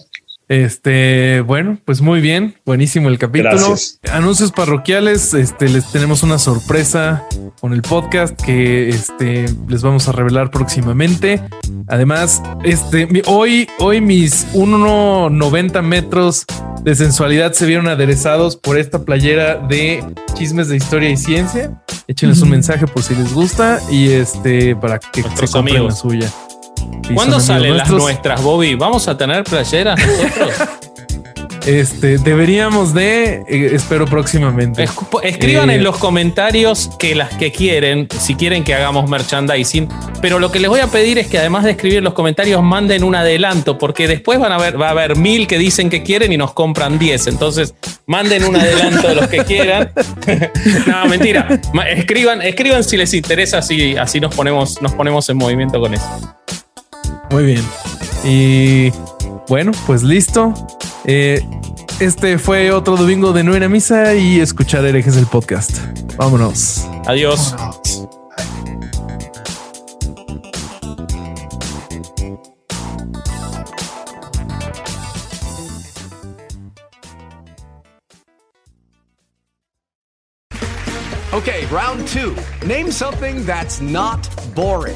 Este, bueno, pues muy bien, buenísimo el capítulo. Anuncios parroquiales, este, les tenemos una sorpresa con el podcast que este, les vamos a revelar próximamente. Además, este, hoy, hoy mis 1,90 metros de sensualidad se vieron aderezados por esta playera de chismes de historia y ciencia. Échenles un mensaje por si les gusta y este, para que se compren la suya. ¿Cuándo salen las nuestras, Bobby? ¿Vamos a tener playeras nosotros? [laughs] Este, deberíamos de, eh, espero próximamente. escriban en eh, los comentarios que las que quieren, si quieren que hagamos merchandising. Pero lo que les voy a pedir es que además de escribir en los comentarios, manden un adelanto, porque después van a ver, va a haber mil que dicen que quieren y nos compran diez. Entonces, manden un adelanto de los que quieran. [laughs] no, mentira. Escriban, escriban si les interesa, así, así nos ponemos, nos ponemos en movimiento con eso. Muy bien. Y bueno, pues listo. Eh, este fue otro domingo de nueva misa y escuchar herejes el podcast. Vámonos. Adiós. Okay, round two. Name something that's not boring.